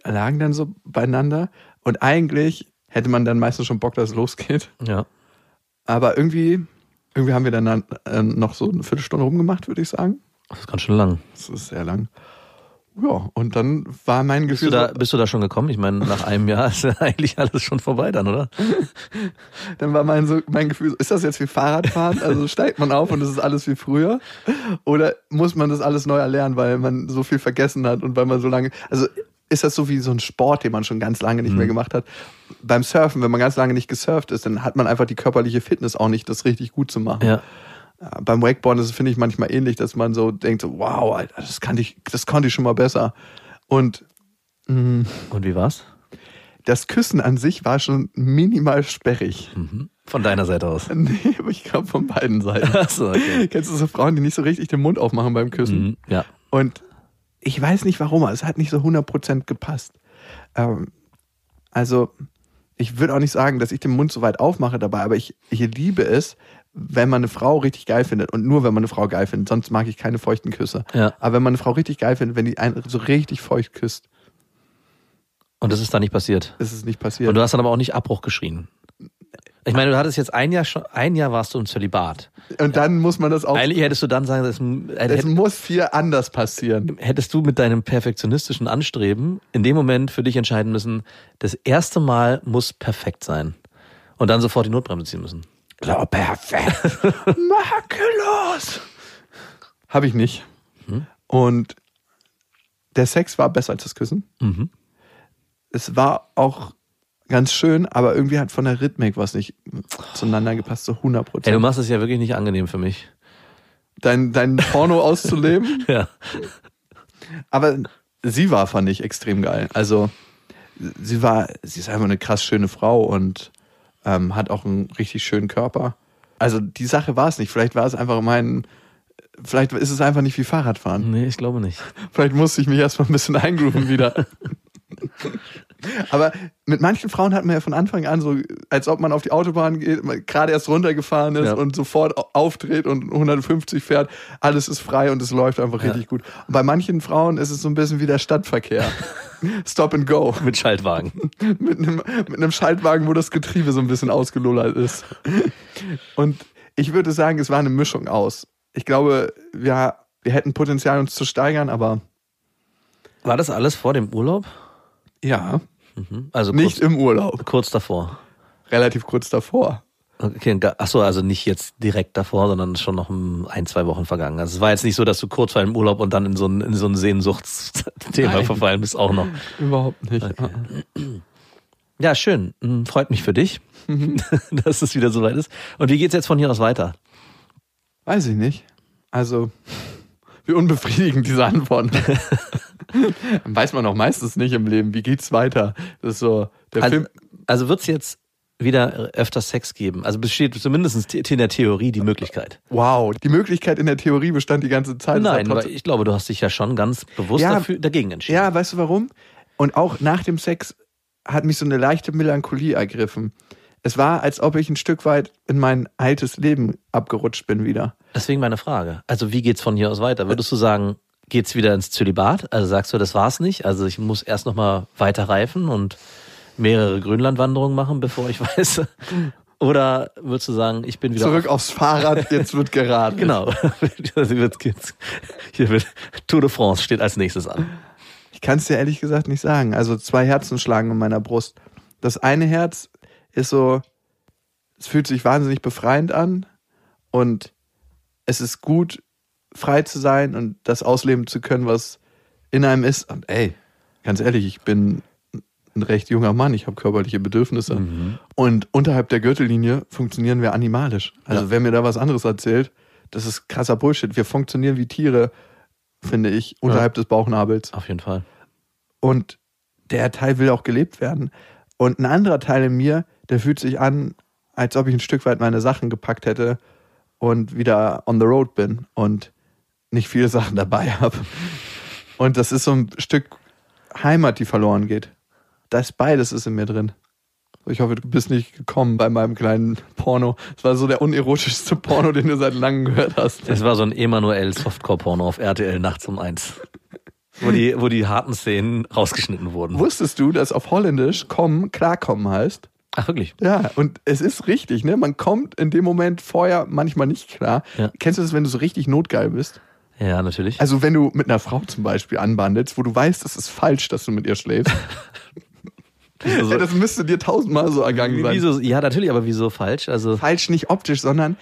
lagen dann so beieinander. Und eigentlich hätte man dann meistens schon Bock, dass es losgeht.
Ja.
Aber irgendwie, irgendwie haben wir dann äh, noch so eine Viertelstunde rumgemacht, würde ich sagen.
Das ist ganz schön lang.
Das ist sehr lang. Ja, und dann war mein
Bist du,
Gefühl,
da, bist du da schon gekommen? Ich meine, nach einem Jahr ist ja eigentlich alles schon vorbei dann, oder?
dann war mein, so, mein Gefühl, ist das jetzt wie Fahrradfahren? Also steigt man auf und es ist alles wie früher? Oder muss man das alles neu erlernen, weil man so viel vergessen hat und weil man so lange, also ist das so wie so ein Sport, den man schon ganz lange nicht mehr gemacht hat? Beim Surfen, wenn man ganz lange nicht gesurft ist, dann hat man einfach die körperliche Fitness auch nicht, das richtig gut zu machen.
Ja.
Beim Wakeboarden ist es, finde ich, manchmal ähnlich, dass man so denkt, so, wow, Alter, das kannte ich, das konnte ich schon mal besser. Und
Und wie war's?
das Küssen an sich war schon minimal sperrig.
Von deiner Seite aus.
Nee, aber ich glaube von beiden Seiten.
Achso, okay.
Kennst du so Frauen, die nicht so richtig den Mund aufmachen beim Küssen?
Mhm, ja.
Und ich weiß nicht warum, aber es hat nicht so 100% gepasst. Ähm, also, ich würde auch nicht sagen, dass ich den Mund so weit aufmache dabei, aber ich, ich liebe es, wenn man eine Frau richtig geil findet und nur wenn man eine Frau geil findet, sonst mag ich keine feuchten Küsse.
Ja.
Aber wenn man eine Frau richtig geil findet, wenn die einen so richtig feucht küsst,
Und das ist da nicht passiert.
ist es nicht passiert.
Und du hast dann aber auch nicht Abbruch geschrien. Ich meine, du hattest jetzt ein Jahr schon, ein Jahr warst du im Zölibat.
Und dann muss man das auch,
Eigentlich hättest du dann sagen, das,
es
hätt,
muss viel anders passieren.
hättest du mit deinem perfektionistischen Anstreben in dem Moment für dich entscheiden müssen, das erste Mal muss perfekt sein. Und dann sofort die Notbremse ziehen müssen.
So perfekt. Makellos. Habe ich nicht. Und der Sex war besser als das Küssen.
Mhm.
Es war auch ganz schön, aber irgendwie hat von der Rhythmik was nicht zueinander gepasst, so 100
Ey, du
Prozent.
machst es ja wirklich nicht angenehm für mich.
Dein, dein Porno auszuleben.
Ja.
Aber sie war, fand ich, extrem geil. Also, sie war, sie ist einfach eine krass schöne Frau und ähm, hat auch einen richtig schönen Körper. Also, die Sache war es nicht. Vielleicht war es einfach mein, vielleicht ist es einfach nicht wie Fahrradfahren.
Nee, ich glaube nicht.
Vielleicht musste ich mich erstmal ein bisschen eingrooven wieder. Aber mit manchen Frauen hat man ja von Anfang an so, als ob man auf die Autobahn geht, gerade erst runtergefahren ist
Ja.
und sofort au- aufdreht und 150 fährt. Alles ist frei und es läuft einfach richtig gut. Und bei manchen Frauen ist es so ein bisschen wie der Stadtverkehr. Stop and go.
Mit Schaltwagen.
Mit einem, mit einem Schaltwagen, wo das Getriebe so ein bisschen ausgelullert ist. Und ich würde sagen, es war eine Mischung aus. Ich glaube, wir, wir hätten Potenzial, uns zu steigern, aber
War das alles vor dem Urlaub?
Ja,
Also
nicht
kurz,
im Urlaub.
kurz davor.
Relativ kurz davor.
Okay, und da- ach so, also nicht jetzt direkt davor, sondern schon noch ein, zwei Wochen vergangen. Also es war jetzt nicht so, dass du kurz vor dem Urlaub und dann in so ein, in so ein Sehnsuchtsthema verfallen bist auch noch.
Überhaupt nicht.
Ja, schön. Hm, Freut mich für dich, dass es wieder soweit ist. Und wie geht's jetzt von hier aus weiter?
Weiß ich nicht. Also, wie unbefriedigend diese Antworten. Weiß man auch meistens nicht im Leben. Wie geht's weiter? Das ist so, der
Also,
Film.
also wird's jetzt wieder öfter Sex geben? Also besteht zumindest in der Theorie die Möglichkeit.
Wow, die Möglichkeit in der Theorie bestand die ganze Zeit.
Nein, aber ich glaube, du hast dich ja schon ganz bewusst
Ja.
dafür, dagegen entschieden.
Ja, weißt du warum? Und auch nach dem Sex hat mich so eine leichte Melancholie ergriffen. Es war, als ob ich ein Stück weit in mein altes Leben abgerutscht bin wieder.
Deswegen meine Frage. Also wie geht's von hier aus weiter? Würdest du sagen, geht's wieder ins Zölibat? Also sagst du, das war's nicht? Also ich muss erst noch mal weiter reifen und mehrere Grönlandwanderungen machen, bevor ich weiß. Oder würdest du sagen, ich bin wieder
Zurück aufs Fahrrad, jetzt wird geraten.
Genau. Also Hier wird Tour de France steht als nächstes an.
Ich kann es dir ehrlich gesagt nicht sagen. Also zwei Herzen schlagen in meiner Brust. Das eine Herz ist so, es fühlt sich wahnsinnig befreiend an und es ist gut, frei zu sein und das ausleben zu können, was in einem ist. Und ey, ganz ehrlich, ich bin ein recht junger Mann, ich habe körperliche Bedürfnisse. Und unterhalb der Gürtellinie funktionieren wir animalisch. Also
Ja.
wer mir da was anderes erzählt, das ist krasser Bullshit. Wir funktionieren wie Tiere, finde ich, unterhalb des Bauchnabels.
Auf jeden Fall.
Und der Teil will auch gelebt werden. Und ein anderer Teil in mir, der fühlt sich an, als ob ich ein Stück weit meine Sachen gepackt hätte und wieder on the road bin und nicht viele Sachen dabei habe. Und das ist so ein Stück Heimat, die verloren geht. Das beides ist in mir drin. Ich hoffe, du bist nicht gekommen bei meinem kleinen Porno. Es war so der unerotischste Porno, den du seit langem gehört hast.
Es war so ein Emanuel Softcore-Porno auf RTL nachts um eins. Wo die, wo die harten Szenen rausgeschnitten wurden.
Wusstest du, dass auf Holländisch kommen klarkommen heißt?
Ach, wirklich?
Ja, und es ist richtig, ne? Man kommt in dem Moment vorher manchmal nicht klar.
Ja.
Kennst du das, wenn du so richtig notgeil bist?
Ja, natürlich.
Also wenn du mit einer Frau zum Beispiel anbandelst, wo du weißt, es ist falsch, dass du mit ihr schläfst.
Also,
ja, das müsste dir tausendmal so ergangen sein.
wieso, ja, natürlich, aber wieso falsch? Also,
Falsch nicht optisch, sondern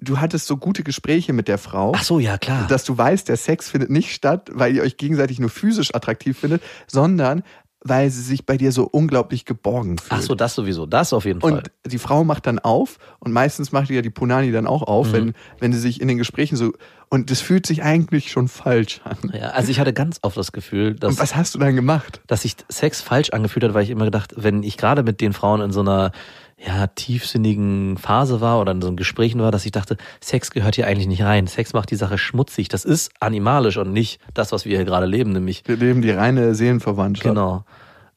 du hattest so gute Gespräche mit der Frau.
ach so, ja, klar.
dass du weißt, der Sex findet nicht statt, weil ihr euch gegenseitig nur physisch attraktiv findet, sondern weil sie sich bei dir so unglaublich geborgen fühlt.
Ach so, das sowieso. Das auf jeden Fall.
Und die Frau macht dann auf und meistens macht ja die Punani dann auch
Mhm.
auf, wenn, wenn sie sich in den Gesprächen so. Und das fühlt sich eigentlich schon falsch an.
Ja, also ich hatte ganz oft das Gefühl,
Und
dass,
was hast du dann gemacht?
dass sich Sex falsch angefühlt hat, weil ich immer gedacht, wenn ich gerade mit den Frauen in so einer ja, tiefsinnigen Phase war oder in so einem Gesprächen war, dass ich dachte, Sex gehört hier eigentlich nicht rein. Sex macht die Sache schmutzig. Das ist animalisch und nicht das, was wir hier gerade leben, nämlich
Wir leben die reine Seelenverwandtschaft.
Genau.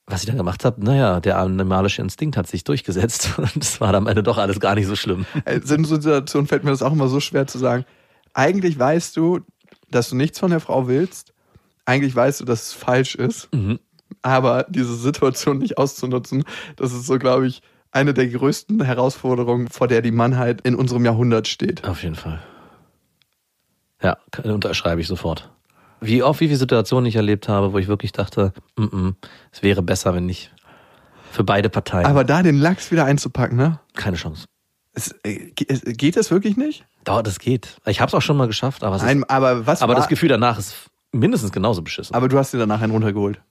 Was ich dann gemacht habe, naja, der animalische Instinkt hat sich durchgesetzt und es war am Ende doch alles gar nicht so schlimm.
Also In so Situationen fällt mir das auch immer so schwer zu sagen. Eigentlich weißt du, dass du nichts von der Frau willst. Eigentlich weißt du, dass es falsch ist.
Mhm.
Aber diese Situation nicht auszunutzen, das ist so, glaube ich, eine der größten Herausforderungen, vor der die Mannheit in unserem Jahrhundert steht.
Auf jeden Fall. Ja, unterschreibe ich sofort. Wie oft, wie viele Situationen ich erlebt habe, wo ich wirklich dachte, mm -mm, es wäre besser, wenn nicht. Für beide Parteien.
Aber da den Lachs wieder einzupacken, ne?
keine Chance.
Es, äh, geht das wirklich nicht?
Dauert, das geht. Ich habe es auch schon mal geschafft, aber, es ist,
Nein, aber was
aber das Gefühl danach ist mindestens genauso beschissen.
Aber du hast dir danach einen runtergeholt.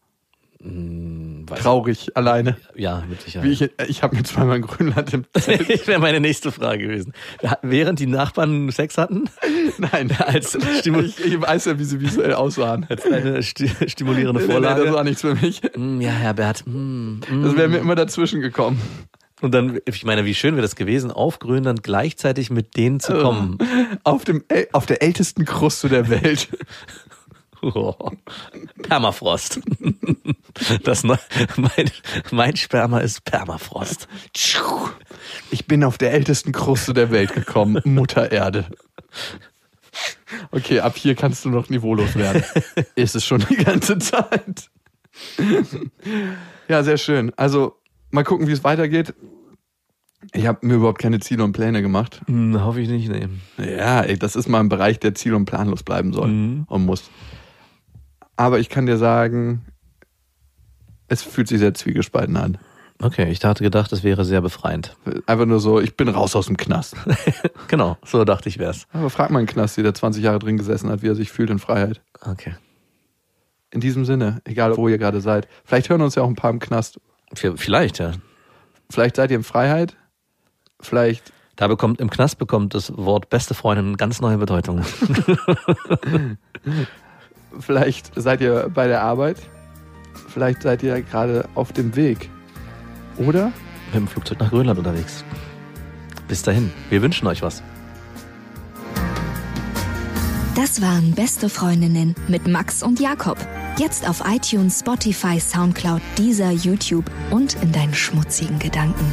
Weiß-
Traurig, alleine.
ja, mit Sicherheit.
Wie ich ich habe mir zweimal in Grönland im Zelt.
Das wäre meine nächste Frage gewesen. Während die Nachbarn Sex hatten,
Nein,
als,
ich, ich weiß ja, wie sie visuell aussahen.
als eine sti stimulierende
Nee, nee, das
Vorlage.
war nichts für mich.
Mm, ja, Herbert. mm, mm.
Das wäre mir immer dazwischen gekommen.
Und dann, ich meine, wie schön wäre das gewesen, auf Grönland gleichzeitig mit denen zu kommen.
Auf, dem, äl- auf der ältesten Kruste der Welt.
Oh. Permafrost. Das, neu- mein, mein Sperma ist Permafrost.
Ich bin auf der ältesten Kruste der Welt gekommen. Mutter Erde. Okay, ab hier kannst du noch niveaulos werden. Ist es schon die ganze Zeit. Ja, sehr schön. Also, mal gucken, wie es weitergeht. Ich habe mir überhaupt keine Ziele und Pläne gemacht.
Hm, hoffe ich nicht, nee.
Ja, ey, das ist mal ein Bereich, der ziel- und planlos bleiben soll
Mhm.
und muss. Aber ich kann dir sagen, es fühlt sich sehr zwiegespalten an.
Okay, ich hatte gedacht, das wäre sehr befreiend.
Einfach nur so, ich bin raus aus dem Knast.
Genau, so dachte ich wär's.
Aber frag mal einen Knasti, der 20 Jahre drin gesessen hat, wie er sich fühlt in Freiheit.
Okay.
In diesem Sinne, egal wo ihr gerade seid. Vielleicht hören uns ja auch ein paar im Knast.
Vielleicht, ja.
Vielleicht seid ihr in Freiheit. Vielleicht,
Da bekommt, im Knast bekommt das Wort beste Freundin ganz neue Bedeutung.
vielleicht seid ihr bei der Arbeit. Vielleicht seid ihr gerade auf dem Weg. Oder?
Mit dem Flugzeug nach Grönland unterwegs. Bis dahin, wir wünschen euch was.
Das waren Beste Freundinnen mit Max und Jakob. Jetzt auf iTunes, Spotify, Soundcloud, dieser YouTube und in deinen schmutzigen Gedanken.